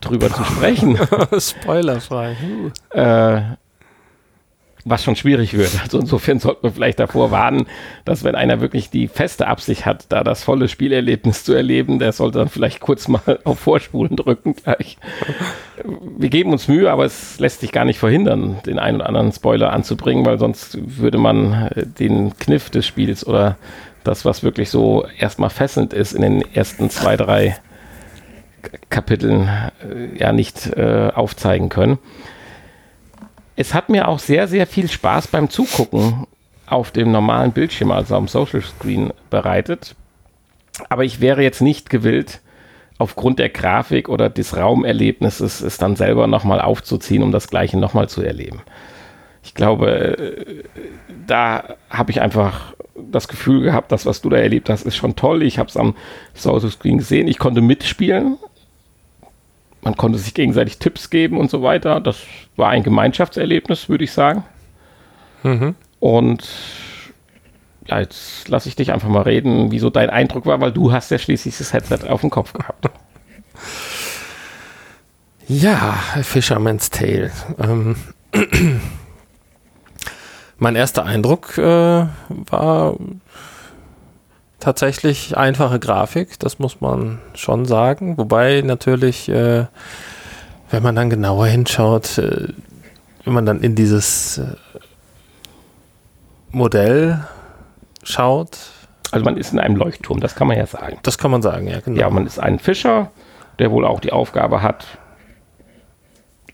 drüber zu sprechen, Spoilerfrei. Äh, was schon schwierig wird. Also insofern sollte man vielleicht davor warnen, dass wenn einer wirklich die feste Absicht hat, da das volle Spielerlebnis zu erleben, der sollte dann vielleicht kurz mal auf Vorspulen drücken gleich. Wir geben uns Mühe, aber es lässt sich gar nicht verhindern, den einen oder anderen Spoiler anzubringen, weil sonst würde man äh, den Kniff des Spiels oder das, was wirklich so erstmal fesselnd ist in den ersten zwei, drei Kapiteln, äh, ja nicht äh, aufzeigen können. Es hat mir auch sehr, sehr viel Spaß beim Zugucken auf dem normalen Bildschirm, also am Social Screen bereitet. Aber ich wäre jetzt nicht gewillt, aufgrund der Grafik oder des Raumerlebnisses es dann selber nochmal aufzuziehen, um das Gleiche nochmal zu erleben. Ich glaube, äh, da habe ich einfach das Gefühl gehabt, das, was du da erlebt hast, ist schon toll. Ich habe es am Social Screen gesehen. Ich konnte mitspielen. Man konnte sich gegenseitig Tipps geben und so weiter. Das war ein Gemeinschaftserlebnis, würde ich sagen. Mhm. Und ja, jetzt lasse ich dich einfach mal reden, wieso dein Eindruck war, weil du hast ja schließlich das Headset auf dem Kopf gehabt. Ja, Fisherman's Tale. Ähm, mein erster Eindruck äh, war tatsächlich einfache Grafik, das muss man schon sagen. Wobei natürlich, äh, wenn man dann genauer hinschaut, äh, wenn man dann in dieses äh, Modell schaut, Also man ist in einem Leuchtturm, das kann man ja sagen. das kann man sagen, ja, genau. Ja, man ist ein Fischer, der wohl auch die Aufgabe hat,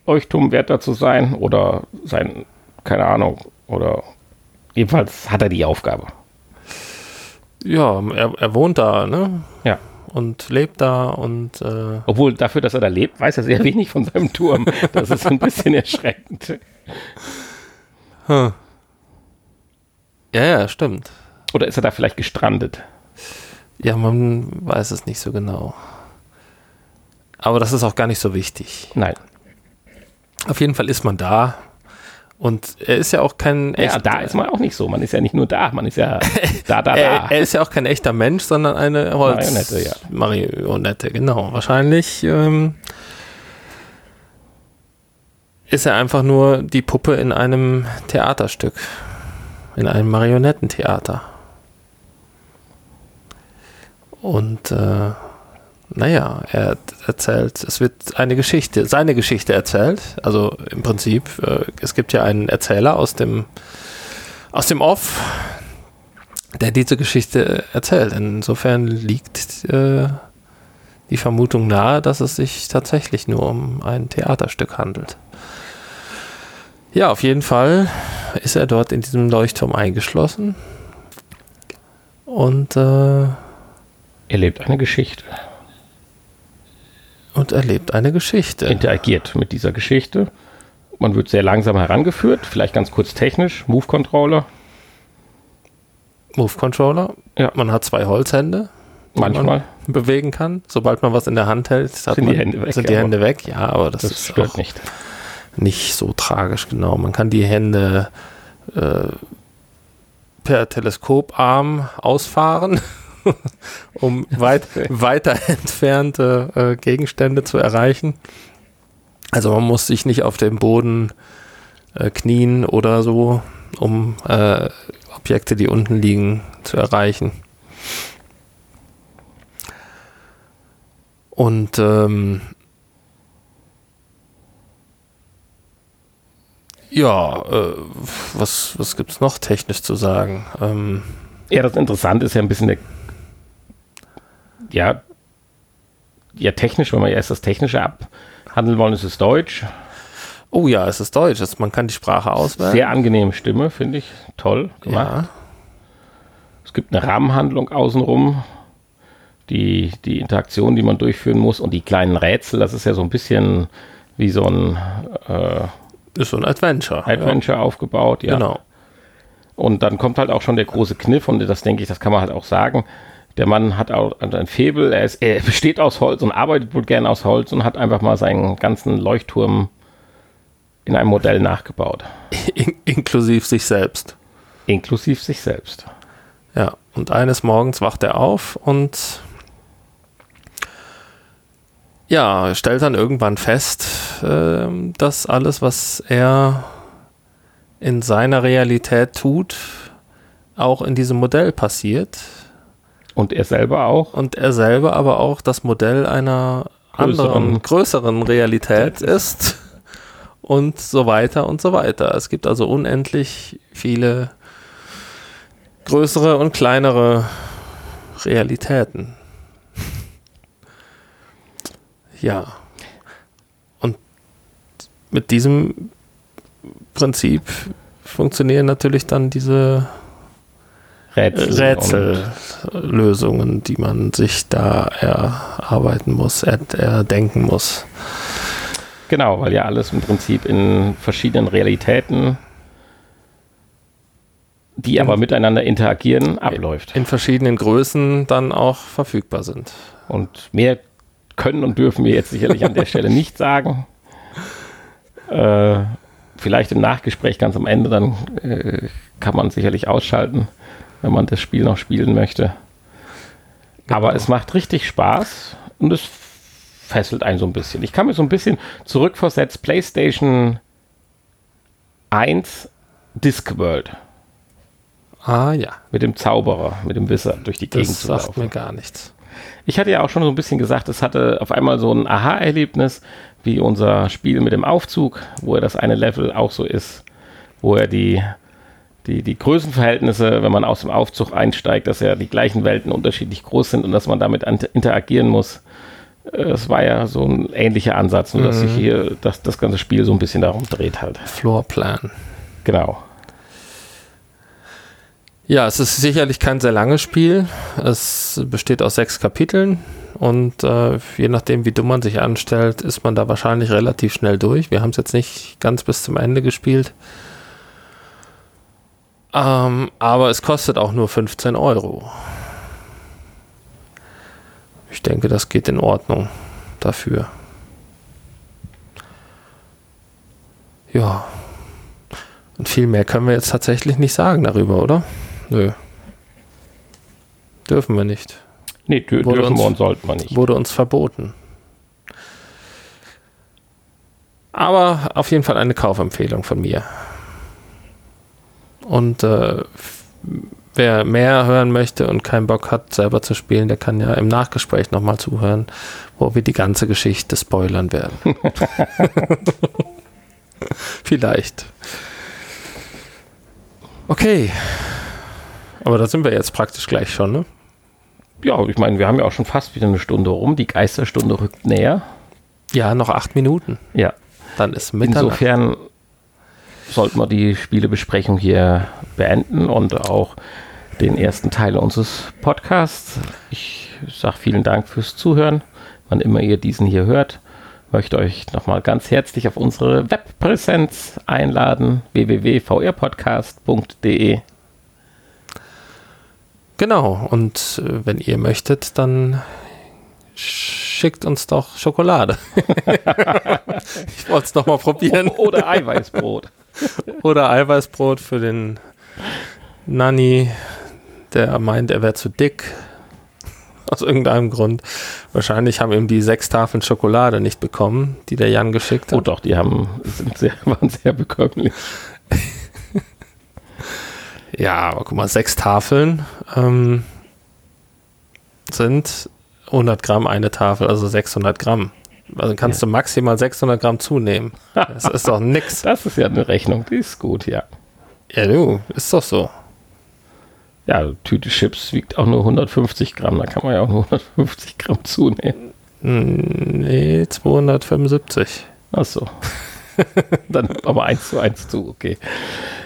Leuchtturmwärter zu sein oder sein, keine Ahnung, oder jedenfalls hat er die Aufgabe. Ja er, er wohnt da, ne? Ja. Und lebt da und äh, Obwohl dafür, dass er da lebt, weiß er sehr wenig von seinem Turm. Das ist ein bisschen erschreckend. Hm. Ja, ja, stimmt. Oder ist er da vielleicht gestrandet? Ja, man weiß es nicht so genau. Aber das ist auch gar nicht so wichtig. Nein. Auf jeden Fall ist man da. Und er ist ja auch kein Ja, da ist man auch nicht so. Man ist ja nicht nur da, man ist ja da, da, er, da. er ist ja auch kein echter Mensch, sondern eine Holz Marionette, ja. Marionette, genau. Wahrscheinlich ähm, ist er einfach nur die Puppe in einem Theaterstück. In einem Marionettentheater. Und äh, naja, er erzählt, es wird eine Geschichte, seine Geschichte erzählt. Also im Prinzip, äh, es gibt ja einen Erzähler aus dem, aus dem Off, der diese Geschichte erzählt. Insofern liegt äh, die Vermutung nahe, dass es sich tatsächlich nur um ein Theaterstück handelt. Ja, auf jeden Fall ist er dort in diesem Leuchtturm eingeschlossen und äh, erlebt eine Geschichte. Und erlebt eine Geschichte. Interagiert mit dieser Geschichte. Man wird sehr langsam herangeführt, vielleicht ganz kurz technisch. Move Controller. Move Controller. Ja. Man hat zwei Holzhände. Manchmal. bewegen kann. Sobald man was in der Hand hält, sind, man, die, Hände weg, sind die Hände weg. Ja, aber das, das ist stört auch nicht. nicht so tragisch, genau. Man kann die Hände äh, per Teleskoparm ausfahren. um weit, weiter entfernte äh, Gegenstände zu erreichen. Also man muss sich nicht auf dem Boden äh, knien oder so, um äh, Objekte, die unten liegen, zu erreichen. Und ähm, ja, äh, was, was gibt es noch technisch zu sagen? Ähm, ja, das Interessante ist ja ein bisschen der ja, ja, technisch, wenn wir erst das Technische abhandeln wollen, ist es Deutsch. Oh ja, es ist Deutsch. Also man kann die Sprache auswählen. Sehr angenehme Stimme, finde ich. Toll gemacht. Ja. Es gibt eine Rahmenhandlung außenrum. Die, die Interaktion, die man durchführen muss und die kleinen Rätsel, das ist ja so ein bisschen wie so ein äh, ist so ein Adventure. Adventure ja. aufgebaut, ja. Genau. Und dann kommt halt auch schon der große Kniff und das denke ich, das kann man halt auch sagen der Mann hat auch ein Febel, er, ist, er besteht aus Holz und arbeitet wohl gern aus Holz und hat einfach mal seinen ganzen Leuchtturm in einem Modell nachgebaut. In inklusiv sich selbst. Inklusiv sich selbst. Ja, und eines Morgens wacht er auf und ja, stellt dann irgendwann fest, äh, dass alles, was er in seiner Realität tut, auch in diesem Modell passiert. Und er selber auch. Und er selber aber auch das Modell einer größeren. anderen, größeren Realität ist. Und so weiter und so weiter. Es gibt also unendlich viele größere und kleinere Realitäten. Ja. Und mit diesem Prinzip funktionieren natürlich dann diese Rätsel Rätsellösungen, die man sich da erarbeiten muss, er, erdenken muss. Genau, weil ja alles im Prinzip in verschiedenen Realitäten, die aber miteinander interagieren, abläuft. In verschiedenen Größen dann auch verfügbar sind. Und mehr können und dürfen wir jetzt sicherlich an der Stelle nicht sagen. Äh, vielleicht im Nachgespräch ganz am Ende, dann äh, kann man sicherlich ausschalten wenn man das Spiel noch spielen möchte. Genau. Aber es macht richtig Spaß und es fesselt einen so ein bisschen. Ich kann mir so ein bisschen zurückversetzt PlayStation 1 Discworld. Ah ja. Mit dem Zauberer, mit dem Wisser durch die Gegend zu laufen. Das sagt mir gar nichts. Ich hatte ja auch schon so ein bisschen gesagt, es hatte auf einmal so ein Aha-Erlebnis, wie unser Spiel mit dem Aufzug, wo er das eine Level auch so ist, wo er die die, die Größenverhältnisse, wenn man aus dem Aufzug einsteigt, dass ja die gleichen Welten unterschiedlich groß sind und dass man damit interagieren muss. Es war ja so ein ähnlicher Ansatz, nur dass sich mhm. hier das, das ganze Spiel so ein bisschen darum dreht halt. Floorplan. Genau. Ja, es ist sicherlich kein sehr langes Spiel. Es besteht aus sechs Kapiteln und äh, je nachdem, wie dumm man sich anstellt, ist man da wahrscheinlich relativ schnell durch. Wir haben es jetzt nicht ganz bis zum Ende gespielt. Ähm, aber es kostet auch nur 15 Euro. Ich denke, das geht in Ordnung dafür. Ja. Und viel mehr können wir jetzt tatsächlich nicht sagen darüber, oder? Nö. Dürfen wir nicht. Nee, dür wurde dürfen uns, wir und sollten wir nicht. Wurde uns verboten. Aber auf jeden Fall eine Kaufempfehlung von mir. Und äh, wer mehr hören möchte und keinen Bock hat, selber zu spielen, der kann ja im Nachgespräch nochmal zuhören, wo wir die ganze Geschichte spoilern werden. Vielleicht. Okay. Aber da sind wir jetzt praktisch gleich schon, ne? Ja, ich meine, wir haben ja auch schon fast wieder eine Stunde rum. Die Geisterstunde rückt näher. Ja, noch acht Minuten. Ja. Dann ist Mitternacht. Insofern sollten wir die Spielebesprechung hier beenden und auch den ersten Teil unseres Podcasts. Ich sage vielen Dank fürs Zuhören, wann immer ihr diesen hier hört. Möchte euch nochmal ganz herzlich auf unsere Webpräsenz einladen, www.vrpodcast.de. Genau, und äh, wenn ihr möchtet, dann schickt uns doch Schokolade. ich wollte es nochmal probieren. Oder Eiweißbrot. Oder Eiweißbrot für den Nanny, der meint, er wäre zu dick. Aus irgendeinem Grund. Wahrscheinlich haben ihm die sechs Tafeln Schokolade nicht bekommen, die der Jan geschickt hat. Oh doch, die haben, sind sehr, waren sehr bekömmlich. Ja, aber guck mal, sechs Tafeln ähm, sind 100 Gramm eine Tafel, also 600 Gramm. Also kannst Ja. du maximal 600 Gramm zunehmen. Das ist doch nix. Das ist ja eine Rechnung, die ist gut, ja. Ja, du, ist doch so. Ja, Tüte Chips wiegt auch nur 150 Gramm, da kann man ja auch nur 150 Gramm zunehmen. Hm, Nee, 275. Ach so. Dann aber eins zu eins zu, okay.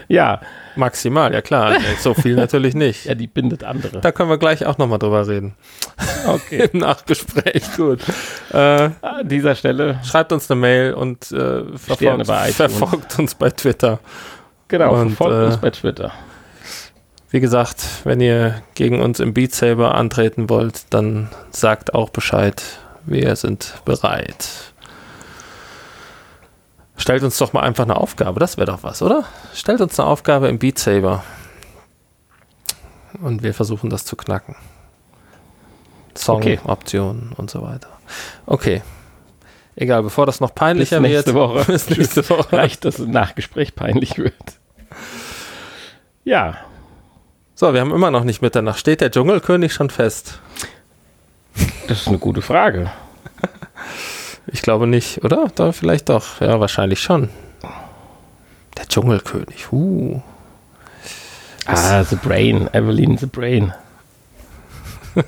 Ja, Maximal, ja klar. So viel natürlich nicht. ja, die bindet andere. Da können wir gleich auch nochmal drüber reden. Okay. Im Nachgespräch, gut. Äh, An dieser Stelle, schreibt uns eine Mail und äh, verfolgt, verfolgt uns bei Twitter. genau, Und, verfolgt äh, uns bei Twitter. Wie gesagt, wenn ihr gegen uns im Beat Saber antreten wollt, dann sagt auch Bescheid. Wir sind bereit. Stellt uns doch mal einfach eine Aufgabe, das wäre doch was, oder? Stellt uns eine Aufgabe im Beat Saber. Und wir versuchen das zu knacken. Okay. Song-Optionen und so weiter. Okay. Egal, bevor das noch peinlicher Bis nächste wird. Woche. Bis nächste Woche. Vielleicht, dass ein Nachgespräch peinlich wird. Ja, So, wir haben immer noch nicht Mitternacht. Steht der Dschungelkönig schon fest? das ist eine gute Frage. Ich glaube nicht, oder? Da vielleicht doch. Ja, wahrscheinlich schon. Der Dschungelkönig. Uh. Ah, The Brain, Evelyn The Brain.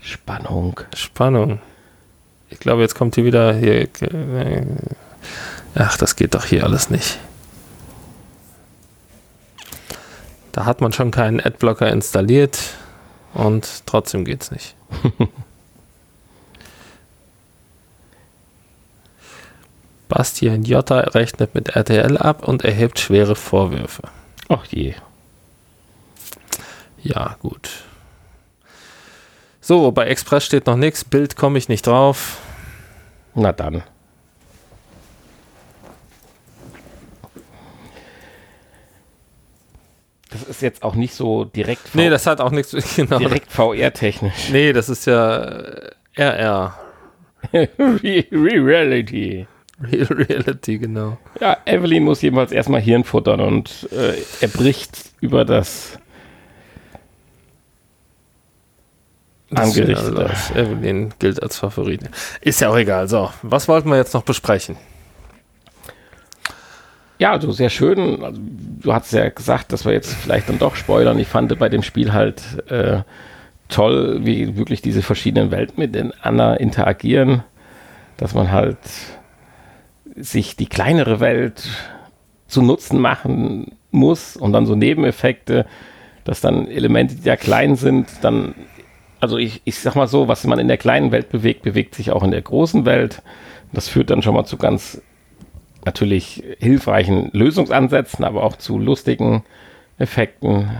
Spannung. Spannung. Ich glaube, jetzt kommt hier wieder hier. äh, Ach, das geht doch hier alles nicht. Da hat man schon keinen Adblocker installiert und trotzdem geht's nicht. Bastian Jotta rechnet mit RTL ab und erhebt schwere Vorwürfe. Ach je. Ja, gut. So, bei Express steht noch nichts. Bild komme ich nicht drauf. Na dann. Das ist jetzt auch nicht so direkt, Nee, das hat auch nichts. Genau. direkt VR-technisch. Nee, das ist ja äh, RR. Re Reality. Real Reality, genau. Ja, Evelyn muss jedenfalls erstmal Hirn futtern und äh, er bricht über das Angerichtete. Ja, das Evelyn gilt als Favorit. Ist ja auch egal. So, was wollten wir jetzt noch besprechen? Ja, also sehr schön. Also, du hast ja gesagt, dass wir jetzt vielleicht dann doch spoilern. Ich fand bei dem Spiel halt äh, toll, wie wirklich diese verschiedenen Welten miteinander interagieren, dass man halt sich die kleinere Welt zu Nutzen machen muss und dann so Nebeneffekte, dass dann Elemente, die ja klein sind, dann, also ich, ich sag mal so, was man in der kleinen Welt bewegt, bewegt sich auch in der großen Welt. Das führt dann schon mal zu ganz natürlich hilfreichen Lösungsansätzen, aber auch zu lustigen Effekten.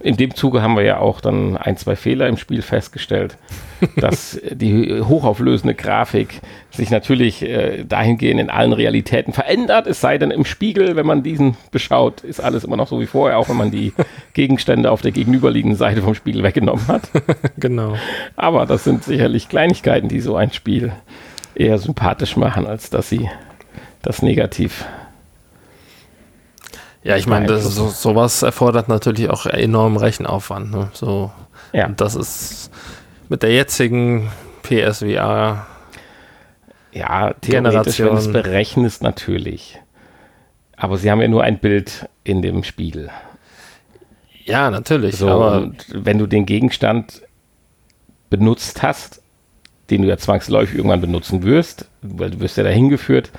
In dem Zuge haben wir ja auch dann ein, zwei Fehler im Spiel festgestellt, dass die hochauflösende Grafik sich natürlich äh, dahingehend in allen Realitäten verändert, es sei denn im Spiegel, wenn man diesen beschaut, ist alles immer noch so wie vorher, auch wenn man die Gegenstände auf der gegenüberliegenden Seite vom Spiegel weggenommen hat. genau. Aber das sind sicherlich Kleinigkeiten, die so ein Spiel eher sympathisch machen, als dass sie das negativ. Ja, ich meine, so, sowas erfordert natürlich auch enormen Rechenaufwand. Ne? So, Ja. Und das ist mit der jetzigen PSVR, Ja, theoretisch, Generation. wenn du es berechnest, natürlich. Aber sie haben ja nur ein Bild in dem Spiegel. ja, natürlich, So, aber wenn du den Gegenstand benutzt hast, den du ja zwangsläufig irgendwann benutzen wirst, weil du wirst ja dahin geführt,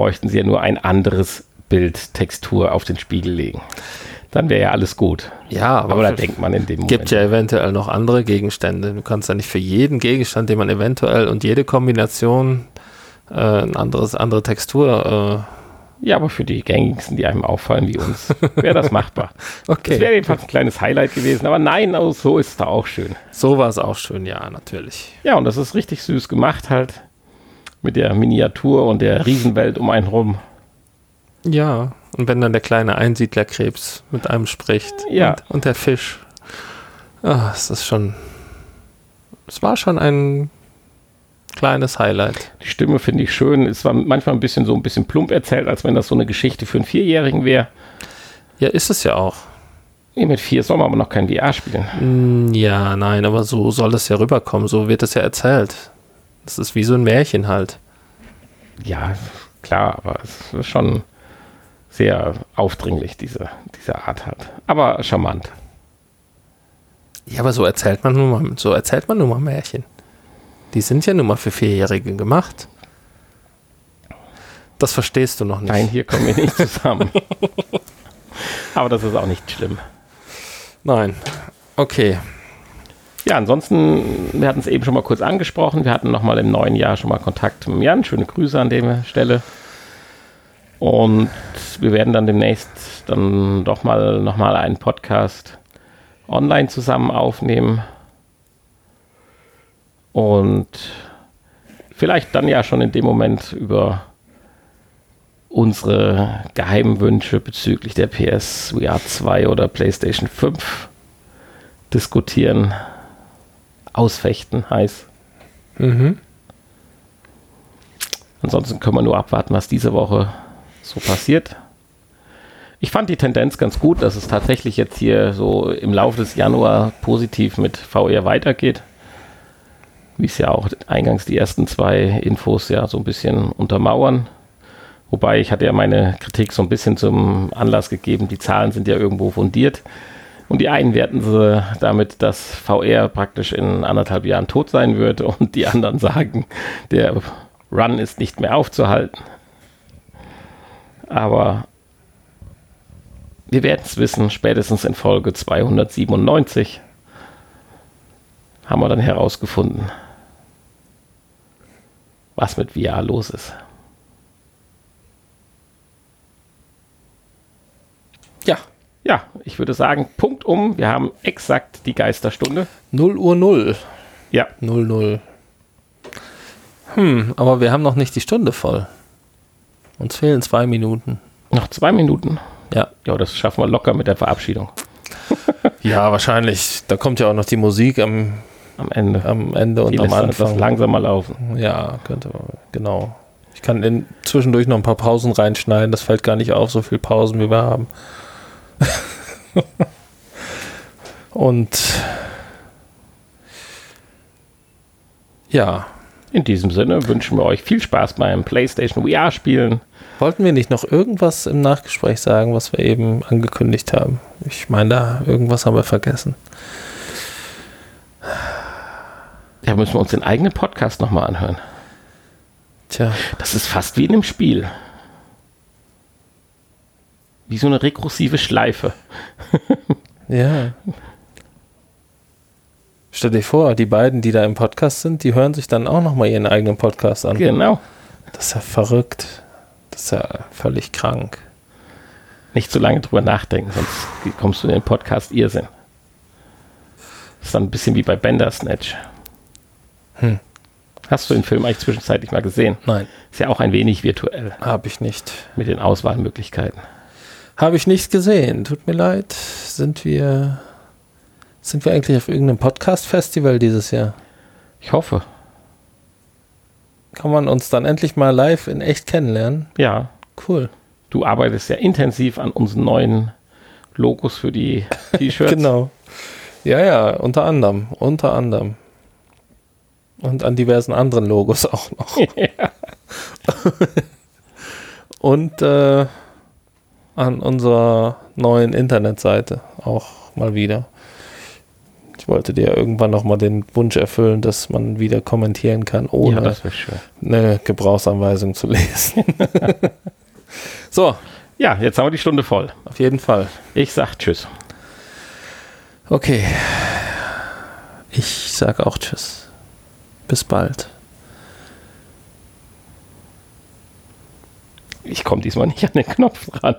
bräuchten sie ja nur ein anderes Bild, Textur auf den Spiegel legen. Dann wäre ja alles gut. ja, aber, Aber da denkt man in dem gibt ja eventuell noch andere Gegenstände. Du kannst ja nicht für jeden Gegenstand, den man eventuell und jede Kombination äh, ein anderes, andere Textur. Ja, aber für die gängigsten, die einem auffallen wie uns, wäre das machbar. Äh, okay. Das wäre jedenfalls ein kleines Highlight gewesen. Aber nein, also so ist es da auch schön. so war es auch schön, ja, natürlich. Ja, und das ist richtig süß gemacht halt. Mit der Miniatur und der Riesenwelt um einen rum. Ja, und wenn dann der kleine Einsiedlerkrebs mit einem spricht Ja. und, und der Fisch. Ah, es ist schon. Es war schon ein kleines Highlight. Die Stimme finde ich schön. Es war manchmal ein bisschen so ein bisschen plump erzählt, als wenn das so eine Geschichte für einen Vierjährigen wäre. Ja, ist es ja auch. Nee, mit vier soll man aber noch kein VR spielen. Mm, Ja, nein, aber so soll es ja rüberkommen. So wird es ja erzählt. Das ist wie so ein Märchen halt. Ja, klar, aber es ist schon sehr aufdringlich, diese, diese Art halt. Aber charmant. Ja, aber so erzählt man nun mal, so erzählt man nun mal Märchen. Die sind ja nun mal für Vierjährige gemacht. Das verstehst du noch nicht. Nein, hier kommen wir nicht zusammen. aber das ist auch nicht schlimm. Nein. Okay. Ja, ansonsten, wir hatten es eben schon mal kurz angesprochen. Wir hatten noch mal im neuen Jahr schon mal Kontakt mit Jan. Schöne Grüße an der Stelle. Und wir werden dann demnächst dann doch mal noch mal einen Podcast online zusammen aufnehmen. Und vielleicht dann ja schon in dem Moment über unsere geheimen Wünsche bezüglich der PS VR 2 oder PlayStation 5 diskutieren, ausfechten heiß. Mhm. Ansonsten können wir nur abwarten, was diese Woche so passiert. Ich fand die Tendenz ganz gut, dass es tatsächlich jetzt hier so im Laufe des Januar positiv mit VR weitergeht. Wie es ja auch eingangs die ersten zwei Infos ja so ein bisschen untermauern. Wobei ich hatte ja meine Kritik so ein bisschen zum Anlass gegeben, die Zahlen sind ja irgendwo fundiert. Und die einen werten sie damit, dass VR praktisch in anderthalb Jahren tot sein wird und die anderen sagen, der Run ist nicht mehr aufzuhalten. Aber wir werden es wissen, spätestens in Folge 297 haben wir dann herausgefunden, was mit VR los ist. Ja. Ja, ich würde sagen, Punkt um. Wir haben exakt die Geisterstunde. 0 Uhr 0. Ja, 0 0. Hm, aber wir haben noch nicht die Stunde voll. Uns fehlen zwei Minuten. noch zwei Minuten. Ja. Ja, das schaffen wir locker mit der Verabschiedung Ja, wahrscheinlich. Da kommt ja auch noch die Musik am, am Ende. am Ende und Die am Anfang. langsam mal laufen. Ja, könnte man. Genau. Ich kann in, zwischendurch noch ein paar Pausen reinschneiden. Das fällt gar nicht auf, so viel Pausen wie wir haben. und ja, In diesem Sinne wünschen wir euch viel Spaß beim PlayStation VR spielen. wollten wir nicht noch irgendwas im Nachgespräch sagen, was wir eben angekündigt haben? Ich meine, da irgendwas haben wir vergessen. Da müssen wir uns den eigenen Podcast nochmal anhören. Tja, Das ist fast wie in einem Spiel. Wie so eine rekursive Schleife. ja. Stell dir vor, die beiden, die da im Podcast sind, die hören sich dann auch nochmal ihren eigenen Podcast an. Genau. Das ist ja verrückt. Das ist ja völlig krank. Nicht zu lange drüber nachdenken, sonst kommst du in den Podcast Irrsinn. Das ist dann ein bisschen wie bei Bandersnatch. Hm. Hast du den Film eigentlich zwischenzeitlich mal gesehen? Nein, Ist ja auch ein wenig virtuell habe ich nicht. mit den Auswahlmöglichkeiten. Habe ich nicht gesehen. Tut mir leid. Sind wir sind wir eigentlich auf irgendeinem Podcast-Festival dieses Jahr? Ich hoffe. Kann man uns dann endlich mal live in echt kennenlernen? Ja, Cool. du arbeitest ja intensiv an unseren neuen Logos für die T-Shirts. genau. Ja, ja, unter anderem, unter anderem. Und an diversen anderen Logos auch noch. ja. Und äh, an unserer neuen Internetseite auch mal wieder. Ich wollte dir irgendwann noch mal den Wunsch erfüllen, dass man wieder kommentieren kann, ohne ja, eine Gebrauchsanweisung zu lesen. so. Ja, jetzt haben wir die Stunde voll. Auf jeden Fall. Ich sag Tschüss. Okay. Ich sag auch Tschüss. Bis bald. Ich komme diesmal nicht an den Knopf ran.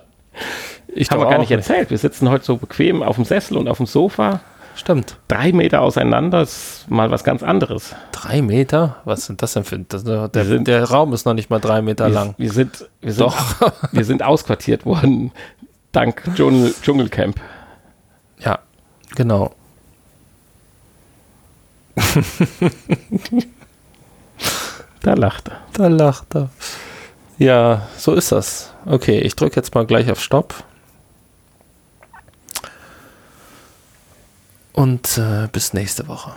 Ich habe gar nicht erzählt. Wir sitzen heute so bequem auf dem Sessel und auf dem Sofa. Stimmt. Drei Meter auseinander ist mal was ganz anderes. Drei Meter? Was sind das denn für das, der, sind, der, Raum ist noch nicht mal drei Meter wir, lang. Wir sind, wir sind, Doch. wir sind ausquartiert worden, dank Dschungel, Dschungelcamp. Ja, genau. da lacht er. Da lacht er. Ja, so ist das. Okay, ich drücke jetzt mal gleich auf Stopp. Und äh, bis nächste Woche.